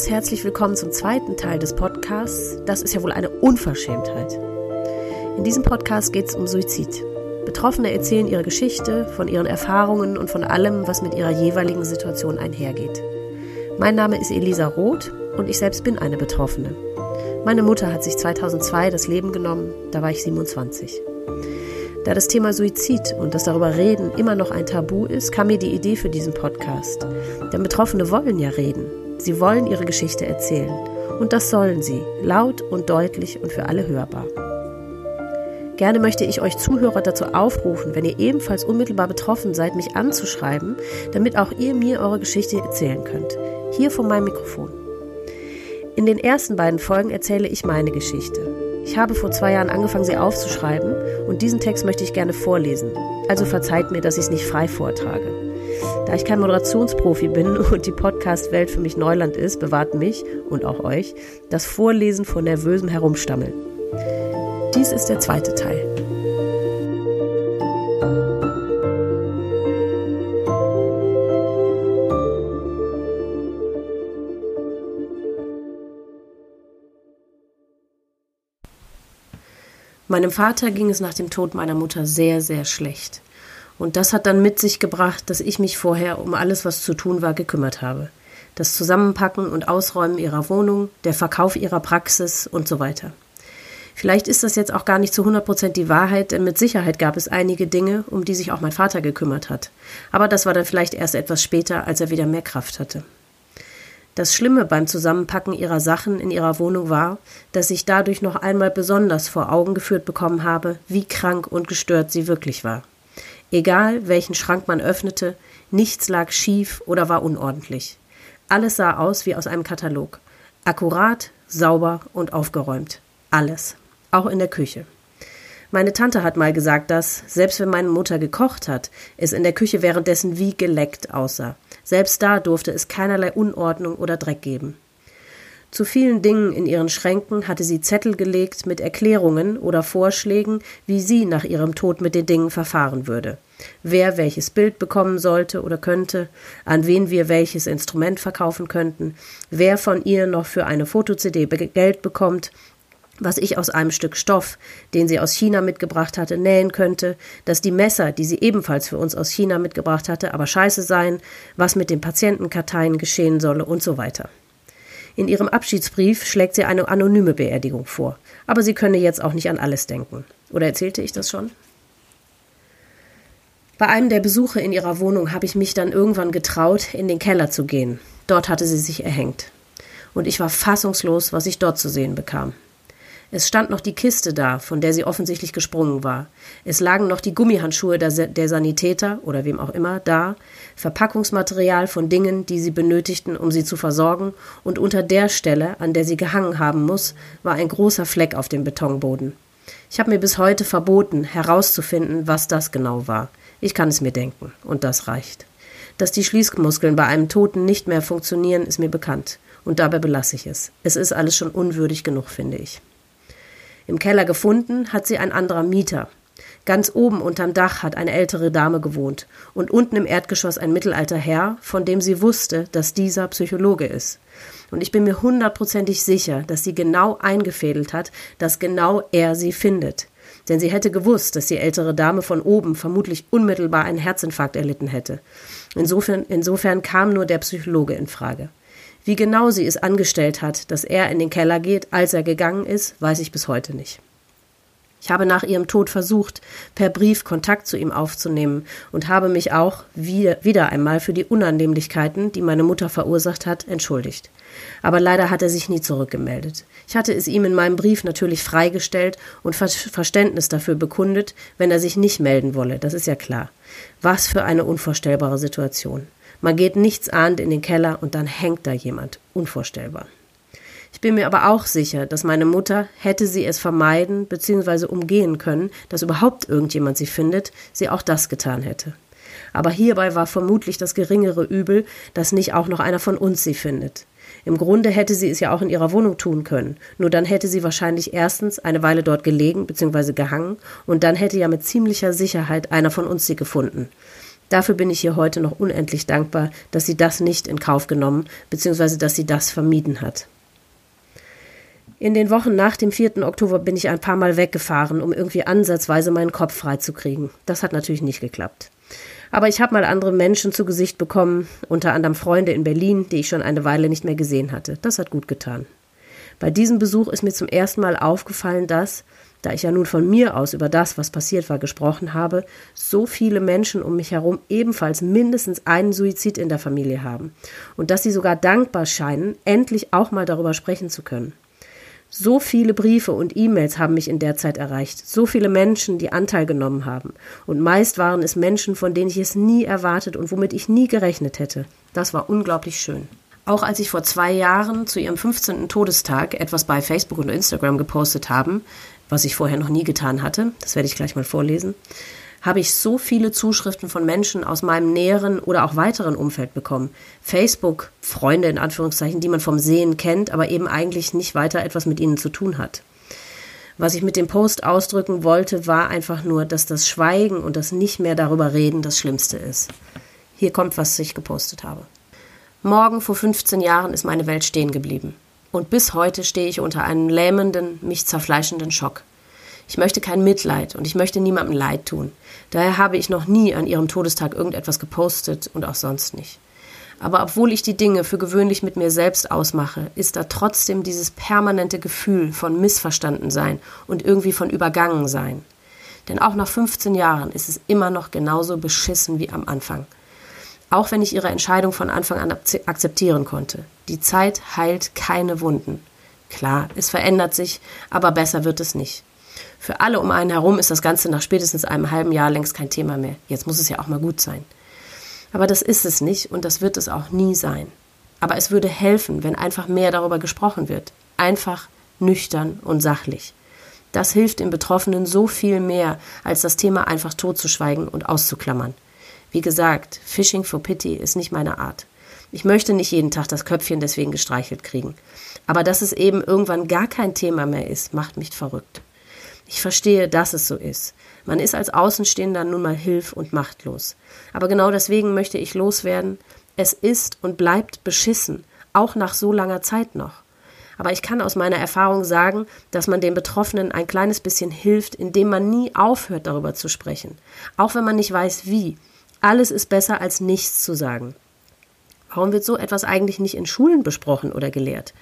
Ganz herzlich willkommen zum zweiten Teil des Podcasts. Das ist ja wohl eine Unverschämtheit. In diesem Podcast geht es um Suizid. Betroffene erzählen ihre Geschichte, von ihren Erfahrungen und von allem, was mit ihrer jeweiligen Situation einhergeht. Mein Name ist Elisa Roth und ich selbst bin eine Betroffene. Meine Mutter hat sich 2002 das Leben genommen, da war ich 27. Da das Thema Suizid und das darüber reden immer noch ein Tabu ist, kam mir die Idee für diesen Podcast. Denn Betroffene wollen ja reden. Sie wollen ihre Geschichte erzählen. Und das sollen sie, laut und deutlich und für alle hörbar. Gerne möchte ich euch Zuhörer dazu aufrufen, wenn ihr ebenfalls unmittelbar betroffen seid, mich anzuschreiben, damit auch ihr mir eure Geschichte erzählen könnt. Hier vor meinem Mikrofon. In den ersten beiden Folgen erzähle ich meine Geschichte. Ich habe vor zwei Jahren angefangen, sie aufzuschreiben und diesen Text möchte ich gerne vorlesen. Also verzeiht mir, dass ich es nicht frei vortrage. Da ich kein Moderationsprofi bin und die Podcast-Welt für mich Neuland ist, bewahrt mich und auch euch das Vorlesen vor nervösem Herumstammeln. Dies ist der zweite Teil. Meinem Vater ging es nach dem Tod meiner Mutter sehr, sehr schlecht. Und das hat dann mit sich gebracht, dass ich mich vorher um alles, was zu tun war, gekümmert habe. Das Zusammenpacken und Ausräumen ihrer Wohnung, der Verkauf ihrer Praxis und so weiter. Vielleicht ist das jetzt auch gar nicht zu 100 Prozent die Wahrheit, denn mit Sicherheit gab es einige Dinge, um die sich auch mein Vater gekümmert hat. Aber das war dann vielleicht erst etwas später, als er wieder mehr Kraft hatte. Das Schlimme beim Zusammenpacken ihrer Sachen in ihrer Wohnung war, dass ich dadurch noch einmal besonders vor Augen geführt bekommen habe, wie krank und gestört sie wirklich war. Egal, welchen Schrank man öffnete, nichts lag schief oder war unordentlich. Alles sah aus wie aus einem Katalog. Akkurat, sauber und aufgeräumt. Alles. Auch in der Küche. Meine Tante hat mal gesagt, dass, selbst wenn meine Mutter gekocht hat, es in der Küche währenddessen wie geleckt aussah. Selbst da durfte es keinerlei Unordnung oder Dreck geben. Zu vielen Dingen in ihren Schränken hatte sie Zettel gelegt mit Erklärungen oder Vorschlägen, wie sie nach ihrem Tod mit den Dingen verfahren würde. Wer welches Bild bekommen sollte oder könnte, an wen wir welches Instrument verkaufen könnten, wer von ihr noch für eine Foto-CD Geld bekommt was ich aus einem Stück Stoff, den sie aus China mitgebracht hatte, nähen könnte, dass die Messer, die sie ebenfalls für uns aus China mitgebracht hatte, aber scheiße seien, was mit den Patientenkarteien geschehen solle und so weiter. In ihrem Abschiedsbrief schlägt sie eine anonyme Beerdigung vor, aber sie könne jetzt auch nicht an alles denken. Oder erzählte ich das schon? Bei einem der Besuche in ihrer Wohnung habe ich mich dann irgendwann getraut, in den Keller zu gehen. Dort hatte sie sich erhängt. Und ich war fassungslos, was ich dort zu sehen bekam. Es stand noch die Kiste da, von der sie offensichtlich gesprungen war. Es lagen noch die Gummihandschuhe der, der Sanitäter oder wem auch immer da, Verpackungsmaterial von Dingen, die sie benötigten, um sie zu versorgen, und unter der Stelle, an der sie gehangen haben muss, war ein großer Fleck auf dem Betonboden. Ich habe mir bis heute verboten, herauszufinden, was das genau war. Ich kann es mir denken, und das reicht. Dass die Schließmuskeln bei einem Toten nicht mehr funktionieren, ist mir bekannt, und dabei belasse ich es. Es ist alles schon unwürdig genug, finde ich. Im Keller gefunden hat sie ein anderer Mieter. Ganz oben unterm Dach hat eine ältere Dame gewohnt und unten im Erdgeschoss ein mittelalter Herr, von dem sie wusste, dass dieser Psychologe ist. Und ich bin mir hundertprozentig sicher, dass sie genau eingefädelt hat, dass genau er sie findet. Denn sie hätte gewusst, dass die ältere Dame von oben vermutlich unmittelbar einen Herzinfarkt erlitten hätte. Insofern, insofern kam nur der Psychologe in Frage. Wie genau sie es angestellt hat, dass er in den Keller geht, als er gegangen ist, weiß ich bis heute nicht. Ich habe nach ihrem Tod versucht, per Brief Kontakt zu ihm aufzunehmen und habe mich auch wieder, einmal für die Unannehmlichkeiten, die meine Mutter verursacht hat, entschuldigt. Aber leider hat er sich nie zurückgemeldet. Ich hatte es ihm in meinem Brief natürlich freigestellt und Verständnis dafür bekundet, wenn er sich nicht melden wolle, das ist ja klar. Was für eine unvorstellbare Situation. Man geht nichts ahnt in den Keller und dann hängt da jemand. Unvorstellbar. Ich bin mir aber auch sicher, dass meine Mutter, hätte sie es vermeiden bzw. umgehen können, dass überhaupt irgendjemand sie findet, sie auch das getan hätte. Aber hierbei war vermutlich das geringere Übel, dass nicht auch noch einer von uns sie findet. Im Grunde hätte sie es ja auch in ihrer Wohnung tun können, nur dann hätte sie wahrscheinlich erstens eine Weile dort gelegen bzw. gehangen und dann hätte ja mit ziemlicher Sicherheit einer von uns sie gefunden. Dafür bin ich ihr heute noch unendlich dankbar, dass sie das nicht in Kauf genommen bzw. dass sie das vermieden hat. In den Wochen nach dem 4. Oktober bin ich ein paar Mal weggefahren, um irgendwie ansatzweise meinen Kopf freizukriegen. Das hat natürlich nicht geklappt. Aber ich habe mal andere Menschen zu Gesicht bekommen, unter anderem Freunde in Berlin, die ich schon eine Weile nicht mehr gesehen hatte. Das hat gut getan. Bei diesem Besuch ist mir zum ersten Mal aufgefallen, dass, da ich ja nun von mir aus über das, was passiert war, gesprochen habe, so viele Menschen um mich herum ebenfalls mindestens einen Suizid in der Familie haben und dass sie sogar dankbar scheinen, endlich auch mal darüber sprechen zu können. So viele Briefe und E-Mails haben mich in der Zeit erreicht, so viele Menschen, die Anteil genommen haben. Und meist waren es Menschen, von denen ich es nie erwartet und womit ich nie gerechnet hätte. Das war unglaublich schön. Auch als ich vor zwei Jahren zu ihrem 15. Todestag etwas bei Facebook und Instagram gepostet habe, was ich vorher noch nie getan hatte, das werde ich gleich mal vorlesen, habe ich so viele Zuschriften von Menschen aus meinem näheren oder auch weiteren Umfeld bekommen. Facebook, Freunde in Anführungszeichen, die man vom Sehen kennt, aber eben eigentlich nicht weiter etwas mit ihnen zu tun hat. Was ich mit dem Post ausdrücken wollte, war einfach nur, dass das Schweigen und das nicht mehr darüber reden das Schlimmste ist. Hier kommt, was ich gepostet habe. Morgen vor 15 Jahren ist meine Welt stehen geblieben. Und bis heute stehe ich unter einem lähmenden, mich zerfleischenden Schock. Ich möchte kein Mitleid und ich möchte niemandem Leid tun. Daher habe ich noch nie an ihrem Todestag irgendetwas gepostet und auch sonst nicht. Aber obwohl ich die Dinge für gewöhnlich mit mir selbst ausmache, ist da trotzdem dieses permanente Gefühl von Missverstandensein und irgendwie von Übergangensein. Denn auch nach 15 Jahren ist es immer noch genauso beschissen wie am Anfang. Auch wenn ich ihre Entscheidung von Anfang an akzeptieren konnte. Die Zeit heilt keine Wunden. Klar, es verändert sich, aber besser wird es nicht. Für alle um einen herum ist das Ganze nach spätestens einem halben Jahr längst kein Thema mehr. Jetzt muss es ja auch mal gut sein. Aber das ist es nicht und das wird es auch nie sein. Aber es würde helfen, wenn einfach mehr darüber gesprochen wird. Einfach, nüchtern und sachlich. Das hilft den Betroffenen so viel mehr, als das Thema einfach totzuschweigen und auszuklammern. Wie gesagt, Fishing for Pity ist nicht meine Art. Ich möchte nicht jeden Tag das Köpfchen deswegen gestreichelt kriegen. Aber dass es eben irgendwann gar kein Thema mehr ist, macht mich verrückt. Ich verstehe, dass es so ist. Man ist als Außenstehender nun mal hilf- und machtlos. Aber genau deswegen möchte ich loswerden. Es ist und bleibt beschissen, auch nach so langer Zeit noch. Aber ich kann aus meiner Erfahrung sagen, dass man den Betroffenen ein kleines bisschen hilft, indem man nie aufhört, darüber zu sprechen. Auch wenn man nicht weiß, wie. Alles ist besser, als nichts zu sagen. Warum wird so etwas eigentlich nicht in Schulen besprochen oder gelehrt?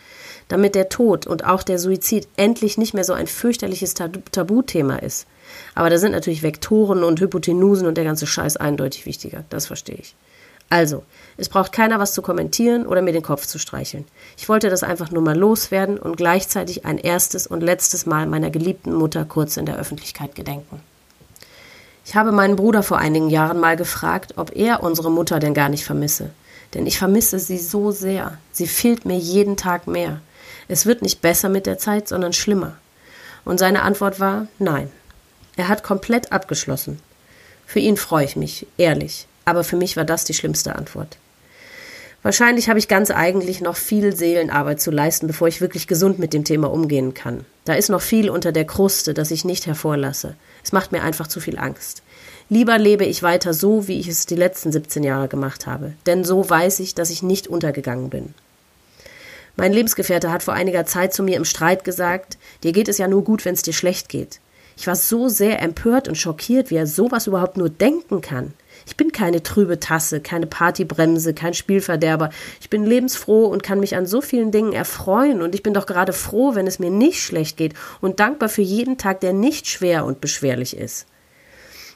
damit der Tod und auch der Suizid endlich nicht mehr so ein fürchterliches Tabuthema ist. Aber da sind natürlich Vektoren und Hypotenusen und der ganze Scheiß eindeutig wichtiger. Das verstehe ich. Also, es braucht keiner was zu kommentieren oder mir den Kopf zu streicheln. Ich wollte das einfach nur mal loswerden und gleichzeitig ein erstes und letztes Mal meiner geliebten Mutter kurz in der Öffentlichkeit gedenken. Ich habe meinen Bruder vor einigen Jahren mal gefragt, ob er unsere Mutter denn gar nicht vermisse. Denn ich vermisse sie so sehr. Sie fehlt mir jeden Tag mehr. Es wird nicht besser mit der Zeit, sondern schlimmer. Und seine Antwort war nein. Er hat komplett abgeschlossen. Für ihn freue ich mich, ehrlich, aber für mich war das die schlimmste Antwort. Wahrscheinlich habe ich ganz eigentlich noch viel Seelenarbeit zu leisten, bevor ich wirklich gesund mit dem Thema umgehen kann. Da ist noch viel unter der Kruste, das ich nicht hervorlasse. Es macht mir einfach zu viel Angst. Lieber lebe ich weiter so, wie ich es die letzten 17 Jahre gemacht habe, denn so weiß ich, dass ich nicht untergegangen bin. Mein Lebensgefährte hat vor einiger Zeit zu mir im Streit gesagt, dir geht es ja nur gut, wenn es dir schlecht geht. Ich war so sehr empört und schockiert, wie er sowas überhaupt nur denken kann. Ich bin keine trübe Tasse, keine Partybremse, kein Spielverderber. Ich bin lebensfroh und kann mich an so vielen Dingen erfreuen und ich bin doch gerade froh, wenn es mir nicht schlecht geht und dankbar für jeden Tag, der nicht schwer und beschwerlich ist.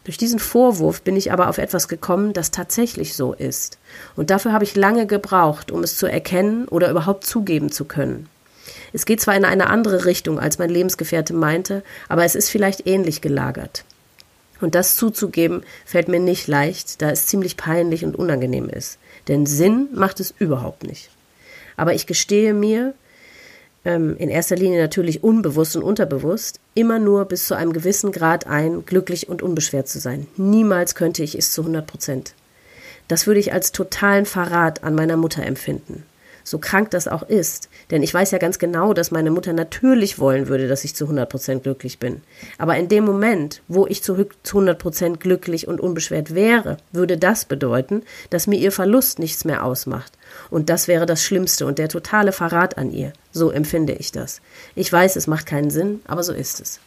Durch diesen Vorwurf bin ich aber auf etwas gekommen, das tatsächlich so ist. Und dafür habe ich lange gebraucht, um es zu erkennen oder überhaupt zugeben zu können. Es geht zwar in eine andere Richtung, als mein Lebensgefährte meinte, aber es ist vielleicht ähnlich gelagert. Und das zuzugeben fällt mir nicht leicht, da es ziemlich peinlich und unangenehm ist. Denn Sinn macht es überhaupt nicht. Aber ich gestehe mir, ähm, in erster Linie natürlich unbewusst und unterbewusst, immer nur bis zu einem gewissen Grad ein, glücklich und unbeschwert zu sein. Niemals könnte ich es zu 100 Prozent. Das würde ich als totalen Verrat an meiner Mutter empfinden. So krank das auch ist, denn ich weiß ja ganz genau, dass meine Mutter natürlich wollen würde, dass ich zu 100% glücklich bin. Aber in dem Moment, wo ich zu 100% glücklich und unbeschwert wäre, würde das bedeuten, dass mir ihr Verlust nichts mehr ausmacht. Und das wäre das Schlimmste und der totale Verrat an ihr. So empfinde ich das. Ich weiß, es macht keinen Sinn, aber so ist es.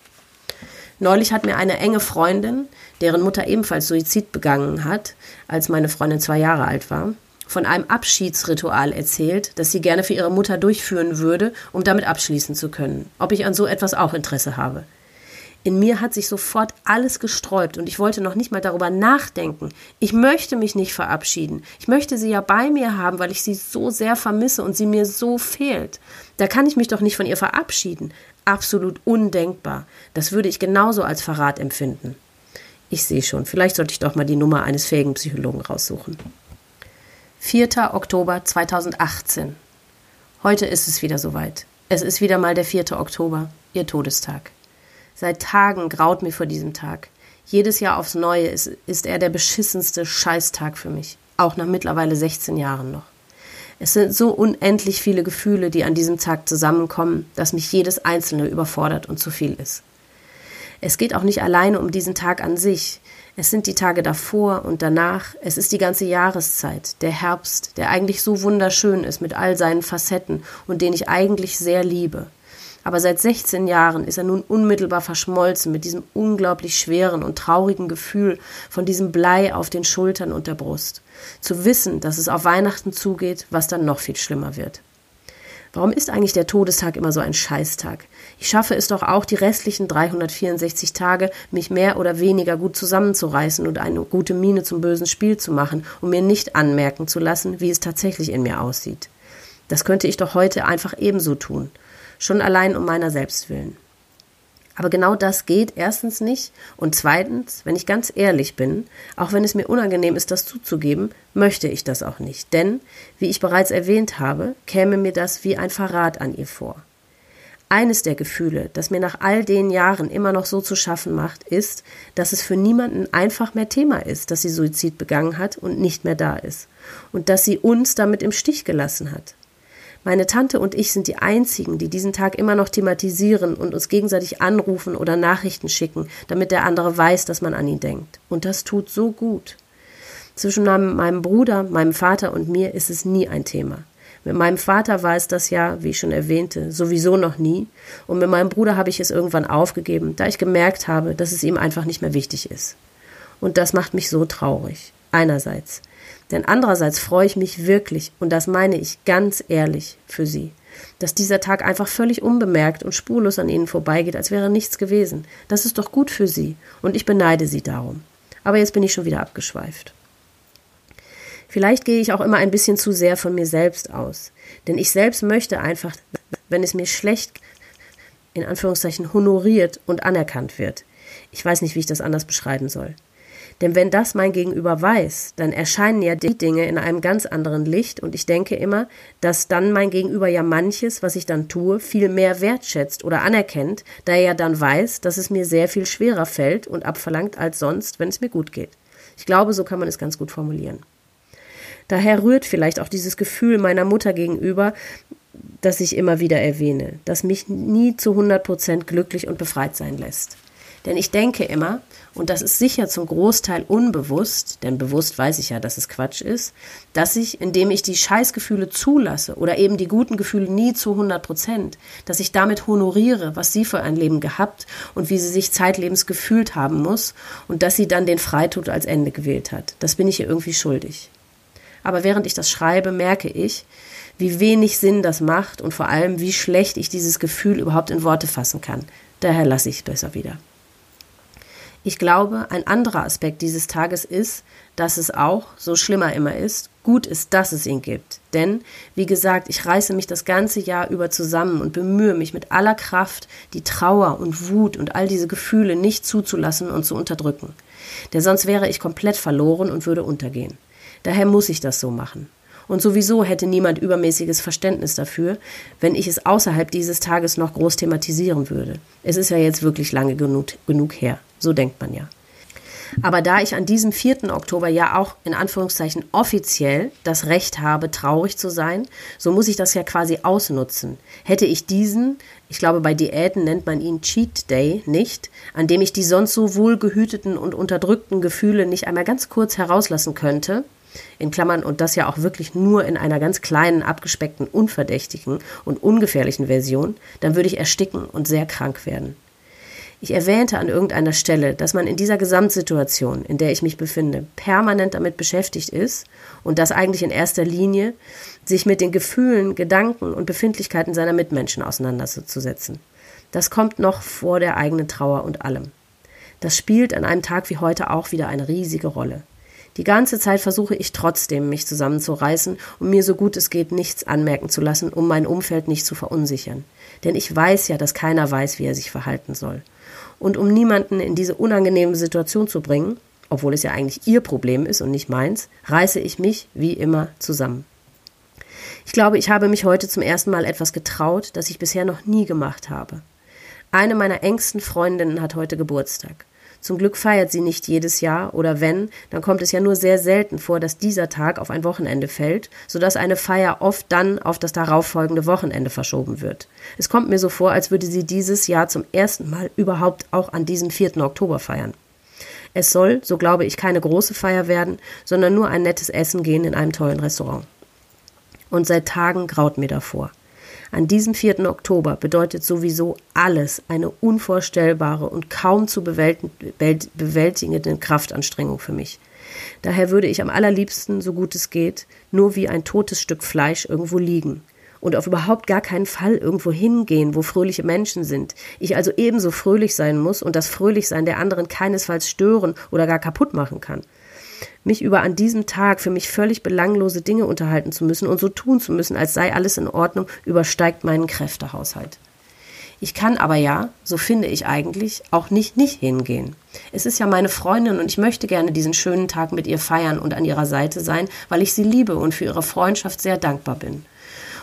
Neulich hat mir eine enge Freundin, deren Mutter ebenfalls Suizid begangen hat, als meine Freundin zwei Jahre alt war, von einem Abschiedsritual erzählt, das sie gerne für ihre Mutter durchführen würde, um damit abschließen zu können. Ob ich an so etwas auch Interesse habe. In mir hat sich sofort alles gesträubt und ich wollte noch nicht mal darüber nachdenken. Ich möchte mich nicht verabschieden. Ich möchte sie ja bei mir haben, weil ich sie so sehr vermisse und sie mir so fehlt. Da kann ich mich doch nicht von ihr verabschieden. Absolut undenkbar. Das würde ich genauso als Verrat empfinden. Ich sehe schon, vielleicht sollte ich doch mal die Nummer eines fähigen Psychologen raussuchen. 4. Oktober 2018. Heute ist es wieder soweit. Es ist wieder mal der 4. Oktober, Ihr Todestag. Seit Tagen graut mir vor diesem Tag. Jedes Jahr aufs Neue ist, ist er der beschissenste Scheißtag für mich. Auch nach mittlerweile 16 Jahren noch. Es sind so unendlich viele Gefühle, die an diesem Tag zusammenkommen, dass mich jedes einzelne überfordert und zu viel ist. Es geht auch nicht alleine um diesen Tag an sich. Es sind die Tage davor und danach, es ist die ganze Jahreszeit, der Herbst, der eigentlich so wunderschön ist mit all seinen Facetten und den ich eigentlich sehr liebe. Aber seit 16 Jahren ist er nun unmittelbar verschmolzen mit diesem unglaublich schweren und traurigen Gefühl von diesem Blei auf den Schultern und der Brust. Zu wissen, dass es auf Weihnachten zugeht, was dann noch viel schlimmer wird. Warum ist eigentlich der Todestag immer so ein Scheißtag? Ich schaffe es doch auch, die restlichen 364 Tage, mich mehr oder weniger gut zusammenzureißen und eine gute Miene zum bösen Spiel zu machen, um mir nicht anmerken zu lassen, wie es tatsächlich in mir aussieht. Das könnte ich doch heute einfach ebenso tun. Schon allein um meiner selbst willen. Aber genau das geht erstens nicht und zweitens, wenn ich ganz ehrlich bin, auch wenn es mir unangenehm ist, das zuzugeben, möchte ich das auch nicht, denn, wie ich bereits erwähnt habe, käme mir das wie ein Verrat an ihr vor. Eines der Gefühle, das mir nach all den Jahren immer noch so zu schaffen macht, ist, dass es für niemanden einfach mehr Thema ist, dass sie Suizid begangen hat und nicht mehr da ist, und dass sie uns damit im Stich gelassen hat. Meine Tante und ich sind die einzigen, die diesen Tag immer noch thematisieren und uns gegenseitig anrufen oder Nachrichten schicken, damit der andere weiß, dass man an ihn denkt. Und das tut so gut. Zwischen meinem Bruder, meinem Vater und mir ist es nie ein Thema. Mit meinem Vater war es das ja, wie ich schon erwähnte, sowieso noch nie. Und mit meinem Bruder habe ich es irgendwann aufgegeben, da ich gemerkt habe, dass es ihm einfach nicht mehr wichtig ist. Und das macht mich so traurig. Einerseits. Denn andererseits freue ich mich wirklich, und das meine ich ganz ehrlich, für sie, dass dieser Tag einfach völlig unbemerkt und spurlos an ihnen vorbeigeht, als wäre nichts gewesen. Das ist doch gut für sie, und ich beneide sie darum. Aber jetzt bin ich schon wieder abgeschweift. Vielleicht gehe ich auch immer ein bisschen zu sehr von mir selbst aus, denn ich selbst möchte einfach, wenn es mir schlecht, in Anführungszeichen, honoriert und anerkannt wird. Ich weiß nicht, wie ich das anders beschreiben soll. Denn wenn das mein Gegenüber weiß, dann erscheinen ja die Dinge in einem ganz anderen Licht und ich denke immer, dass dann mein Gegenüber ja manches, was ich dann tue, viel mehr wertschätzt oder anerkennt, da er ja dann weiß, dass es mir sehr viel schwerer fällt und abverlangt als sonst, wenn es mir gut geht. Ich glaube, so kann man es ganz gut formulieren. Daher rührt vielleicht auch dieses Gefühl meiner Mutter gegenüber, das ich immer wieder erwähne, das mich nie zu 100 Prozent glücklich und befreit sein lässt. Denn ich denke immer, und das ist sicher zum Großteil unbewusst, denn bewusst weiß ich ja, dass es Quatsch ist, dass ich, indem ich die Scheißgefühle zulasse oder eben die guten Gefühle nie zu 100 Prozent, dass ich damit honoriere, was sie für ein Leben gehabt und wie sie sich zeitlebens gefühlt haben muss und dass sie dann den Freitod als Ende gewählt hat. Das bin ich ihr irgendwie schuldig. Aber während ich das schreibe, merke ich, wie wenig Sinn das macht und vor allem, wie schlecht ich dieses Gefühl überhaupt in Worte fassen kann. Daher lasse ich es besser wieder. Ich glaube, ein anderer Aspekt dieses Tages ist, dass es auch, so schlimmer immer ist, gut ist, dass es ihn gibt. Denn, wie gesagt, ich reiße mich das ganze Jahr über zusammen und bemühe mich mit aller Kraft, die Trauer und Wut und all diese Gefühle nicht zuzulassen und zu unterdrücken. Denn sonst wäre ich komplett verloren und würde untergehen. Daher muss ich das so machen. Und sowieso hätte niemand übermäßiges Verständnis dafür, wenn ich es außerhalb dieses Tages noch groß thematisieren würde. Es ist ja jetzt wirklich lange genug, genug her. So denkt man ja. Aber da ich an diesem 4. Oktober ja auch in Anführungszeichen offiziell das Recht habe, traurig zu sein, so muss ich das ja quasi ausnutzen. Hätte ich diesen, ich glaube bei Diäten nennt man ihn Cheat Day nicht, an dem ich die sonst so wohlgehüteten und unterdrückten Gefühle nicht einmal ganz kurz herauslassen könnte, in Klammern und das ja auch wirklich nur in einer ganz kleinen, abgespeckten, unverdächtigen und ungefährlichen Version, dann würde ich ersticken und sehr krank werden. Ich erwähnte an irgendeiner Stelle, dass man in dieser Gesamtsituation, in der ich mich befinde, permanent damit beschäftigt ist und das eigentlich in erster Linie, sich mit den Gefühlen, Gedanken und Befindlichkeiten seiner Mitmenschen auseinanderzusetzen. Das kommt noch vor der eigenen Trauer und allem. Das spielt an einem Tag wie heute auch wieder eine riesige Rolle. Die ganze Zeit versuche ich trotzdem, mich zusammenzureißen und mir so gut es geht nichts anmerken zu lassen, um mein Umfeld nicht zu verunsichern. Denn ich weiß ja, dass keiner weiß, wie er sich verhalten soll und um niemanden in diese unangenehme Situation zu bringen, obwohl es ja eigentlich ihr Problem ist und nicht meins, reiße ich mich wie immer zusammen. Ich glaube, ich habe mich heute zum ersten Mal etwas getraut, das ich bisher noch nie gemacht habe. Eine meiner engsten Freundinnen hat heute Geburtstag. Zum Glück feiert sie nicht jedes Jahr oder wenn, dann kommt es ja nur sehr selten vor, dass dieser Tag auf ein Wochenende fällt, sodass eine Feier oft dann auf das darauffolgende Wochenende verschoben wird. Es kommt mir so vor, als würde sie dieses Jahr zum ersten Mal überhaupt auch an diesem 4. Oktober feiern. Es soll, so glaube ich, keine große Feier werden, sondern nur ein nettes Essen gehen in einem tollen Restaurant. Und seit Tagen graut mir davor. An diesem 4. Oktober bedeutet sowieso alles eine unvorstellbare und kaum zu bewältigende Kraftanstrengung für mich. Daher würde ich am allerliebsten, so gut es geht, nur wie ein totes Stück Fleisch irgendwo liegen und auf überhaupt gar keinen Fall irgendwo hingehen, wo fröhliche Menschen sind. Ich also ebenso fröhlich sein muss und das Fröhlichsein der anderen keinesfalls stören oder gar kaputt machen kann mich über an diesem Tag für mich völlig belanglose Dinge unterhalten zu müssen und so tun zu müssen, als sei alles in Ordnung, übersteigt meinen Kräftehaushalt. Ich kann aber ja, so finde ich eigentlich, auch nicht nicht hingehen. Es ist ja meine Freundin und ich möchte gerne diesen schönen Tag mit ihr feiern und an ihrer Seite sein, weil ich sie liebe und für ihre Freundschaft sehr dankbar bin.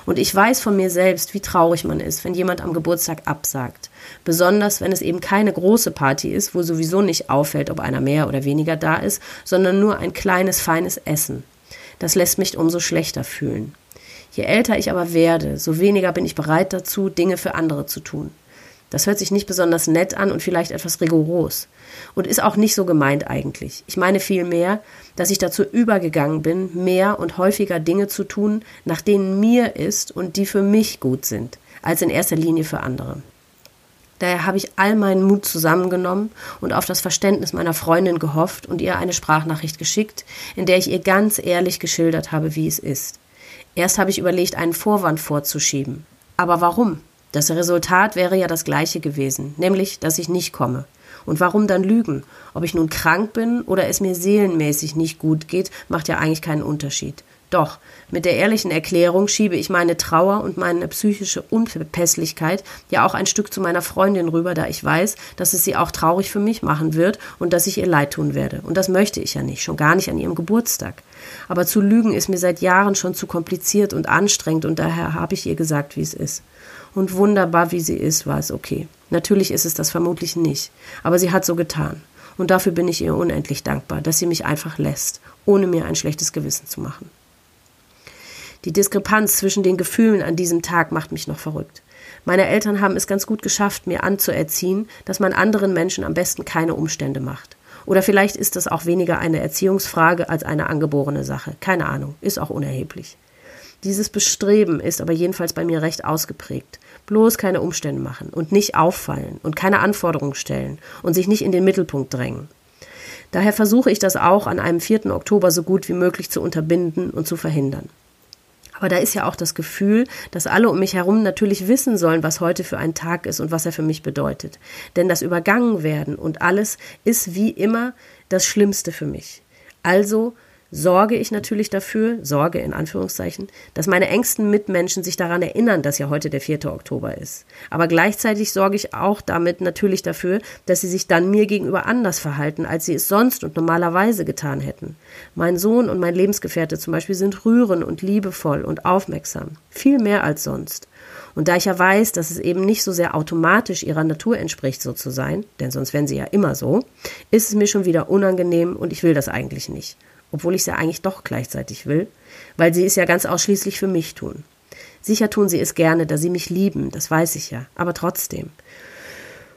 Und ich weiß von mir selbst, wie traurig man ist, wenn jemand am Geburtstag absagt. Besonders wenn es eben keine große Party ist, wo sowieso nicht auffällt, ob einer mehr oder weniger da ist, sondern nur ein kleines, feines Essen. Das lässt mich umso schlechter fühlen. Je älter ich aber werde, so weniger bin ich bereit dazu, Dinge für andere zu tun. Das hört sich nicht besonders nett an und vielleicht etwas rigoros. Und ist auch nicht so gemeint eigentlich. Ich meine vielmehr, dass ich dazu übergegangen bin, mehr und häufiger Dinge zu tun, nach denen mir ist und die für mich gut sind, als in erster Linie für andere. Daher habe ich all meinen Mut zusammengenommen und auf das Verständnis meiner Freundin gehofft und ihr eine Sprachnachricht geschickt, in der ich ihr ganz ehrlich geschildert habe, wie es ist. Erst habe ich überlegt, einen Vorwand vorzuschieben. Aber warum? Das Resultat wäre ja das gleiche gewesen, nämlich, dass ich nicht komme. Und warum dann lügen? Ob ich nun krank bin oder es mir seelenmäßig nicht gut geht, macht ja eigentlich keinen Unterschied. Doch, mit der ehrlichen Erklärung schiebe ich meine Trauer und meine psychische Unpässlichkeit ja auch ein Stück zu meiner Freundin rüber, da ich weiß, dass es sie auch traurig für mich machen wird und dass ich ihr leid tun werde. Und das möchte ich ja nicht, schon gar nicht an ihrem Geburtstag. Aber zu lügen ist mir seit Jahren schon zu kompliziert und anstrengend und daher habe ich ihr gesagt, wie es ist und wunderbar wie sie ist, war es okay. Natürlich ist es das vermutlich nicht, aber sie hat so getan. Und dafür bin ich ihr unendlich dankbar, dass sie mich einfach lässt, ohne mir ein schlechtes Gewissen zu machen. Die Diskrepanz zwischen den Gefühlen an diesem Tag macht mich noch verrückt. Meine Eltern haben es ganz gut geschafft, mir anzuerziehen, dass man anderen Menschen am besten keine Umstände macht. Oder vielleicht ist das auch weniger eine Erziehungsfrage als eine angeborene Sache. Keine Ahnung, ist auch unerheblich. Dieses Bestreben ist aber jedenfalls bei mir recht ausgeprägt. Bloß keine Umstände machen und nicht auffallen und keine Anforderungen stellen und sich nicht in den Mittelpunkt drängen. Daher versuche ich das auch an einem 4. Oktober so gut wie möglich zu unterbinden und zu verhindern. Aber da ist ja auch das Gefühl, dass alle um mich herum natürlich wissen sollen, was heute für ein Tag ist und was er für mich bedeutet. Denn das Übergangenwerden und alles ist wie immer das Schlimmste für mich. Also sorge ich natürlich dafür, Sorge in Anführungszeichen, dass meine engsten Mitmenschen sich daran erinnern, dass ja heute der 4. Oktober ist. Aber gleichzeitig sorge ich auch damit natürlich dafür, dass sie sich dann mir gegenüber anders verhalten, als sie es sonst und normalerweise getan hätten. Mein Sohn und mein Lebensgefährte zum Beispiel sind rührend und liebevoll und aufmerksam. Viel mehr als sonst. Und da ich ja weiß, dass es eben nicht so sehr automatisch ihrer Natur entspricht, so zu sein, denn sonst wären sie ja immer so, ist es mir schon wieder unangenehm und ich will das eigentlich nicht. Obwohl ich ja eigentlich doch gleichzeitig will, weil sie es ja ganz ausschließlich für mich tun. Sicher tun sie es gerne, da sie mich lieben, das weiß ich ja, aber trotzdem.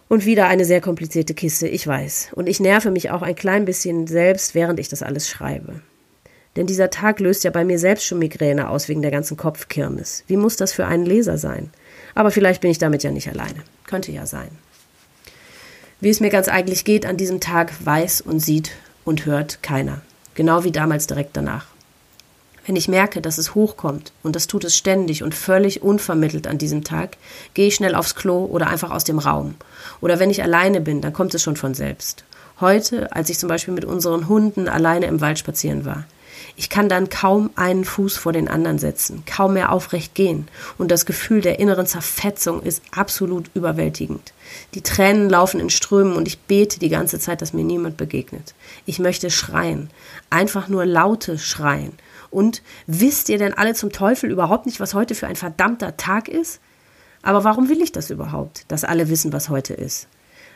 Und wieder eine sehr komplizierte Kiste, ich weiß. Und ich nerve mich auch ein klein bisschen selbst, während ich das alles schreibe. Denn dieser Tag löst ja bei mir selbst schon Migräne aus wegen der ganzen Kopfkirmes. Wie muss das für einen Leser sein? Aber vielleicht bin ich damit ja nicht alleine. Könnte ja sein. Wie es mir ganz eigentlich geht an diesem Tag, weiß und sieht und hört keiner. Genau wie damals direkt danach. Wenn ich merke, dass es hochkommt, und das tut es ständig und völlig unvermittelt an diesem Tag, gehe ich schnell aufs Klo oder einfach aus dem Raum. Oder wenn ich alleine bin, dann kommt es schon von selbst. Heute, als ich zum Beispiel mit unseren Hunden alleine im Wald spazieren war. Ich kann dann kaum einen Fuß vor den anderen setzen, kaum mehr aufrecht gehen, und das Gefühl der inneren Zerfetzung ist absolut überwältigend. Die Tränen laufen in Strömen und ich bete die ganze Zeit, dass mir niemand begegnet. Ich möchte schreien, einfach nur laute schreien, und wisst ihr denn alle zum Teufel überhaupt nicht, was heute für ein verdammter Tag ist? Aber warum will ich das überhaupt, dass alle wissen, was heute ist?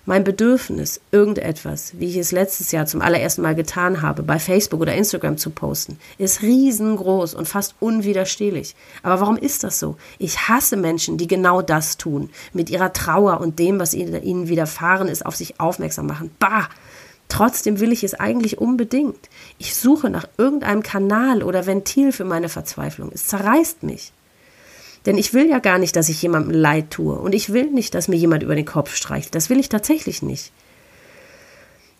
Mein Bedürfnis, irgendetwas, wie ich es letztes Jahr zum allerersten Mal getan habe, bei Facebook oder Instagram zu posten, ist riesengroß und fast unwiderstehlich. Aber warum ist das so? Ich hasse Menschen, die genau das tun, mit ihrer Trauer und dem, was ihnen widerfahren ist, auf sich aufmerksam machen. Bah! Trotzdem will ich es eigentlich unbedingt. Ich suche nach irgendeinem Kanal oder Ventil für meine Verzweiflung. Es zerreißt mich. Denn ich will ja gar nicht, dass ich jemandem leid tue. Und ich will nicht, dass mir jemand über den Kopf streicht. Das will ich tatsächlich nicht.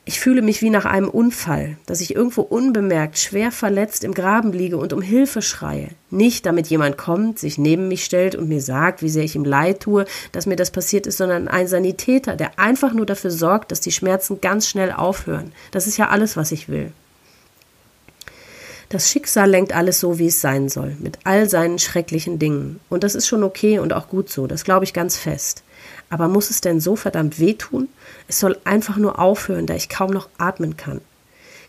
Ich fühle mich wie nach einem Unfall, dass ich irgendwo unbemerkt, schwer verletzt im Graben liege und um Hilfe schreie. Nicht, damit jemand kommt, sich neben mich stellt und mir sagt, wie sehr ich ihm leid tue, dass mir das passiert ist, sondern ein Sanitäter, der einfach nur dafür sorgt, dass die Schmerzen ganz schnell aufhören. Das ist ja alles, was ich will. Das Schicksal lenkt alles so, wie es sein soll, mit all seinen schrecklichen Dingen. Und das ist schon okay und auch gut so, das glaube ich ganz fest. Aber muss es denn so verdammt wehtun? Es soll einfach nur aufhören, da ich kaum noch atmen kann.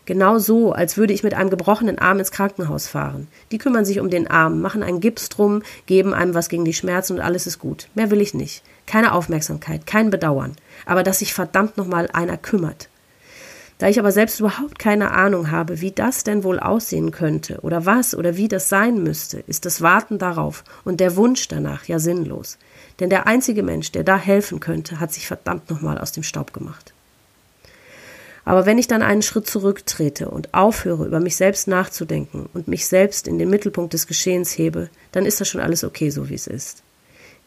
Genau so, als würde ich mit einem gebrochenen Arm ins Krankenhaus fahren. Die kümmern sich um den Arm, machen einen Gips drum, geben einem was gegen die Schmerzen und alles ist gut. Mehr will ich nicht. Keine Aufmerksamkeit, kein Bedauern. Aber dass sich verdammt nochmal einer kümmert. Da ich aber selbst überhaupt keine Ahnung habe, wie das denn wohl aussehen könnte oder was oder wie das sein müsste, ist das Warten darauf und der Wunsch danach ja sinnlos. Denn der einzige Mensch, der da helfen könnte, hat sich verdammt nochmal aus dem Staub gemacht. Aber wenn ich dann einen Schritt zurücktrete und aufhöre, über mich selbst nachzudenken und mich selbst in den Mittelpunkt des Geschehens hebe, dann ist das schon alles okay, so wie es ist.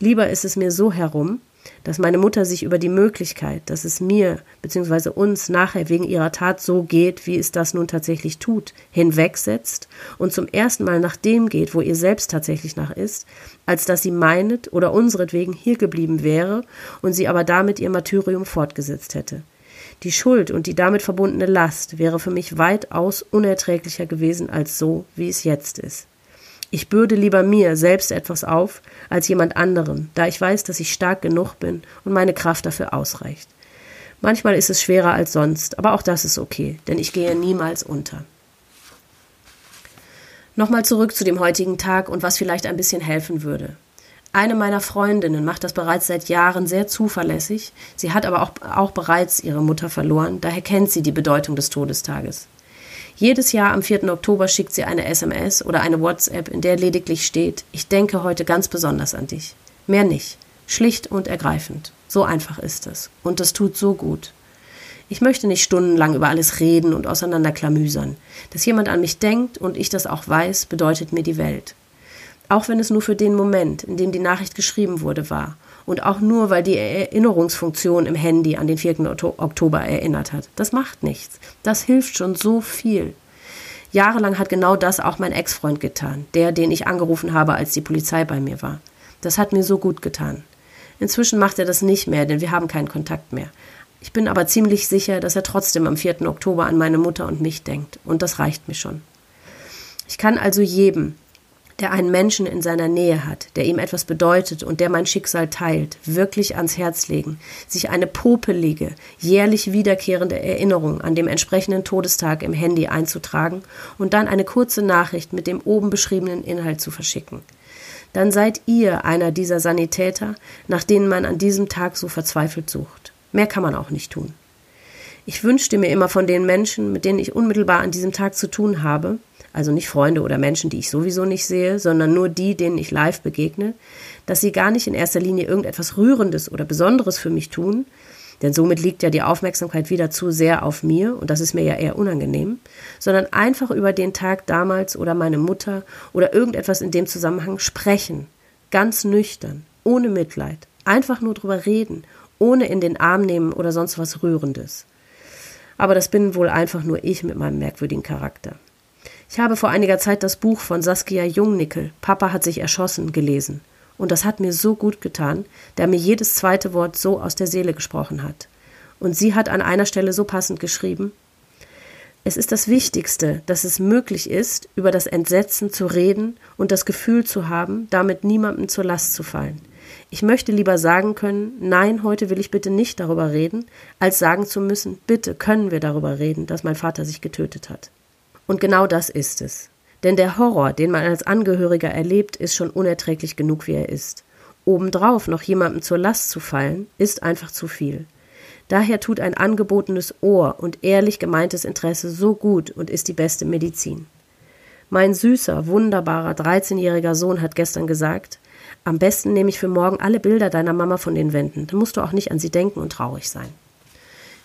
Lieber ist es mir so herum, dass meine Mutter sich über die Möglichkeit, dass es mir bzw. uns nachher wegen ihrer Tat so geht, wie es das nun tatsächlich tut, hinwegsetzt und zum ersten Mal nach dem geht, wo ihr selbst tatsächlich nach ist, als dass sie meinet oder unseretwegen hier geblieben wäre und sie aber damit ihr Martyrium fortgesetzt hätte. Die Schuld und die damit verbundene Last wäre für mich weitaus unerträglicher gewesen als so, wie es jetzt ist. Ich bürde lieber mir selbst etwas auf als jemand anderem, da ich weiß, dass ich stark genug bin und meine Kraft dafür ausreicht. Manchmal ist es schwerer als sonst, aber auch das ist okay, denn ich gehe niemals unter. Nochmal zurück zu dem heutigen Tag und was vielleicht ein bisschen helfen würde. Eine meiner Freundinnen macht das bereits seit Jahren sehr zuverlässig. Sie hat aber auch, auch bereits ihre Mutter verloren, daher kennt sie die Bedeutung des Todestages. Jedes Jahr am 4. Oktober schickt sie eine SMS oder eine WhatsApp, in der lediglich steht, ich denke heute ganz besonders an dich. Mehr nicht. Schlicht und ergreifend. So einfach ist es. Und das tut so gut. Ich möchte nicht stundenlang über alles reden und auseinanderklamüsern. Dass jemand an mich denkt und ich das auch weiß, bedeutet mir die Welt. Auch wenn es nur für den Moment, in dem die Nachricht geschrieben wurde, war und auch nur, weil die Erinnerungsfunktion im Handy an den 4. Oktober erinnert hat. Das macht nichts. Das hilft schon so viel. Jahrelang hat genau das auch mein Ex-Freund getan, der, den ich angerufen habe, als die Polizei bei mir war. Das hat mir so gut getan. Inzwischen macht er das nicht mehr, denn wir haben keinen Kontakt mehr. Ich bin aber ziemlich sicher, dass er trotzdem am 4. Oktober an meine Mutter und mich denkt, und das reicht mir schon. Ich kann also jedem, der einen Menschen in seiner Nähe hat, der ihm etwas bedeutet und der mein Schicksal teilt, wirklich ans Herz legen, sich eine popelige, jährlich wiederkehrende Erinnerung an dem entsprechenden Todestag im Handy einzutragen und dann eine kurze Nachricht mit dem oben beschriebenen Inhalt zu verschicken. Dann seid ihr einer dieser Sanitäter, nach denen man an diesem Tag so verzweifelt sucht. Mehr kann man auch nicht tun. Ich wünschte mir immer von den Menschen, mit denen ich unmittelbar an diesem Tag zu tun habe, also nicht Freunde oder Menschen, die ich sowieso nicht sehe, sondern nur die, denen ich live begegne, dass sie gar nicht in erster Linie irgendetwas Rührendes oder Besonderes für mich tun, denn somit liegt ja die Aufmerksamkeit wieder zu sehr auf mir, und das ist mir ja eher unangenehm, sondern einfach über den Tag damals oder meine Mutter oder irgendetwas in dem Zusammenhang sprechen, ganz nüchtern, ohne Mitleid, einfach nur drüber reden, ohne in den Arm nehmen oder sonst was Rührendes. Aber das bin wohl einfach nur ich mit meinem merkwürdigen Charakter. Ich habe vor einiger Zeit das Buch von Saskia Jungnickel, Papa hat sich erschossen, gelesen. Und das hat mir so gut getan, da mir jedes zweite Wort so aus der Seele gesprochen hat. Und sie hat an einer Stelle so passend geschrieben, es ist das Wichtigste, dass es möglich ist, über das Entsetzen zu reden und das Gefühl zu haben, damit niemandem zur Last zu fallen. Ich möchte lieber sagen können, nein, heute will ich bitte nicht darüber reden, als sagen zu müssen, bitte können wir darüber reden, dass mein Vater sich getötet hat. Und genau das ist es. Denn der Horror, den man als Angehöriger erlebt, ist schon unerträglich genug, wie er ist. Obendrauf noch jemandem zur Last zu fallen, ist einfach zu viel. Daher tut ein angebotenes Ohr und ehrlich gemeintes Interesse so gut und ist die beste Medizin. Mein süßer, wunderbarer 13-jähriger Sohn hat gestern gesagt, am besten nehme ich für morgen alle Bilder deiner Mama von den Wänden, dann musst du auch nicht an sie denken und traurig sein.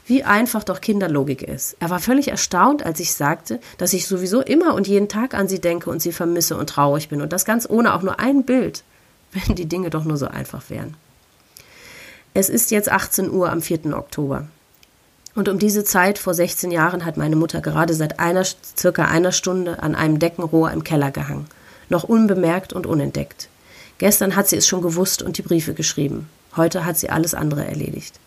Wie einfach doch Kinderlogik ist. Er war völlig erstaunt, als ich sagte, dass ich sowieso immer und jeden Tag an sie denke und sie vermisse und traurig bin. Und das ganz ohne auch nur ein Bild, wenn die Dinge doch nur so einfach wären. Es ist jetzt 18 Uhr am 4. Oktober. Und um diese Zeit vor 16 Jahren hat meine Mutter gerade seit einer, circa einer Stunde an einem Deckenrohr im Keller gehangen. Noch unbemerkt und unentdeckt. Gestern hat sie es schon gewusst und die Briefe geschrieben. Heute hat sie alles andere erledigt.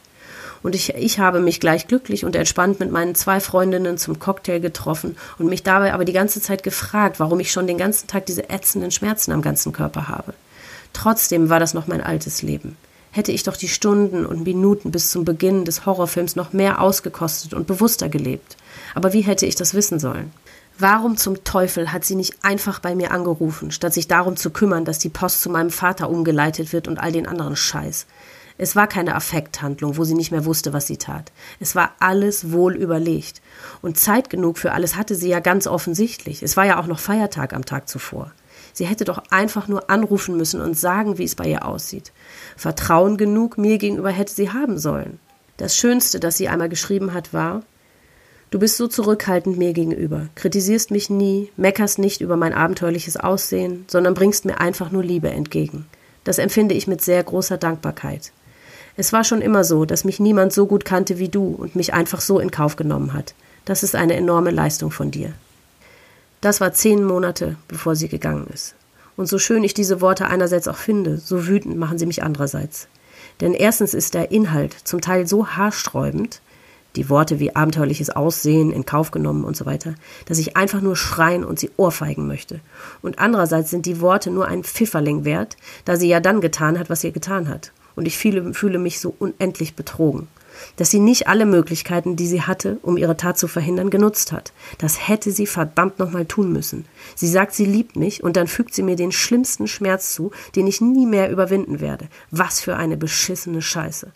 Und ich, ich habe mich gleich glücklich und entspannt mit meinen zwei Freundinnen zum Cocktail getroffen und mich dabei aber die ganze Zeit gefragt, warum ich schon den ganzen Tag diese ätzenden Schmerzen am ganzen Körper habe. Trotzdem war das noch mein altes Leben. Hätte ich doch die Stunden und Minuten bis zum Beginn des Horrorfilms noch mehr ausgekostet und bewusster gelebt. Aber wie hätte ich das wissen sollen? Warum zum Teufel hat sie nicht einfach bei mir angerufen, statt sich darum zu kümmern, dass die Post zu meinem Vater umgeleitet wird und all den anderen Scheiß? Es war keine Affekthandlung, wo sie nicht mehr wusste, was sie tat. Es war alles wohl überlegt. Und Zeit genug für alles hatte sie ja ganz offensichtlich. Es war ja auch noch Feiertag am Tag zuvor. Sie hätte doch einfach nur anrufen müssen und sagen, wie es bei ihr aussieht. Vertrauen genug mir gegenüber hätte sie haben sollen. Das Schönste, das sie einmal geschrieben hat, war Du bist so zurückhaltend mir gegenüber, kritisierst mich nie, meckerst nicht über mein abenteuerliches Aussehen, sondern bringst mir einfach nur Liebe entgegen. Das empfinde ich mit sehr großer Dankbarkeit. Es war schon immer so, dass mich niemand so gut kannte wie du und mich einfach so in Kauf genommen hat. Das ist eine enorme Leistung von dir. Das war zehn Monate, bevor sie gegangen ist. Und so schön ich diese Worte einerseits auch finde, so wütend machen sie mich andererseits. Denn erstens ist der Inhalt zum Teil so haarsträubend, die Worte wie abenteuerliches Aussehen in Kauf genommen und so weiter, dass ich einfach nur schreien und sie ohrfeigen möchte. Und andererseits sind die Worte nur ein Pfifferling wert, da sie ja dann getan hat, was sie getan hat und ich fühle, fühle mich so unendlich betrogen. Dass sie nicht alle Möglichkeiten, die sie hatte, um ihre Tat zu verhindern, genutzt hat. Das hätte sie verdammt nochmal tun müssen. Sie sagt, sie liebt mich und dann fügt sie mir den schlimmsten Schmerz zu, den ich nie mehr überwinden werde. Was für eine beschissene Scheiße.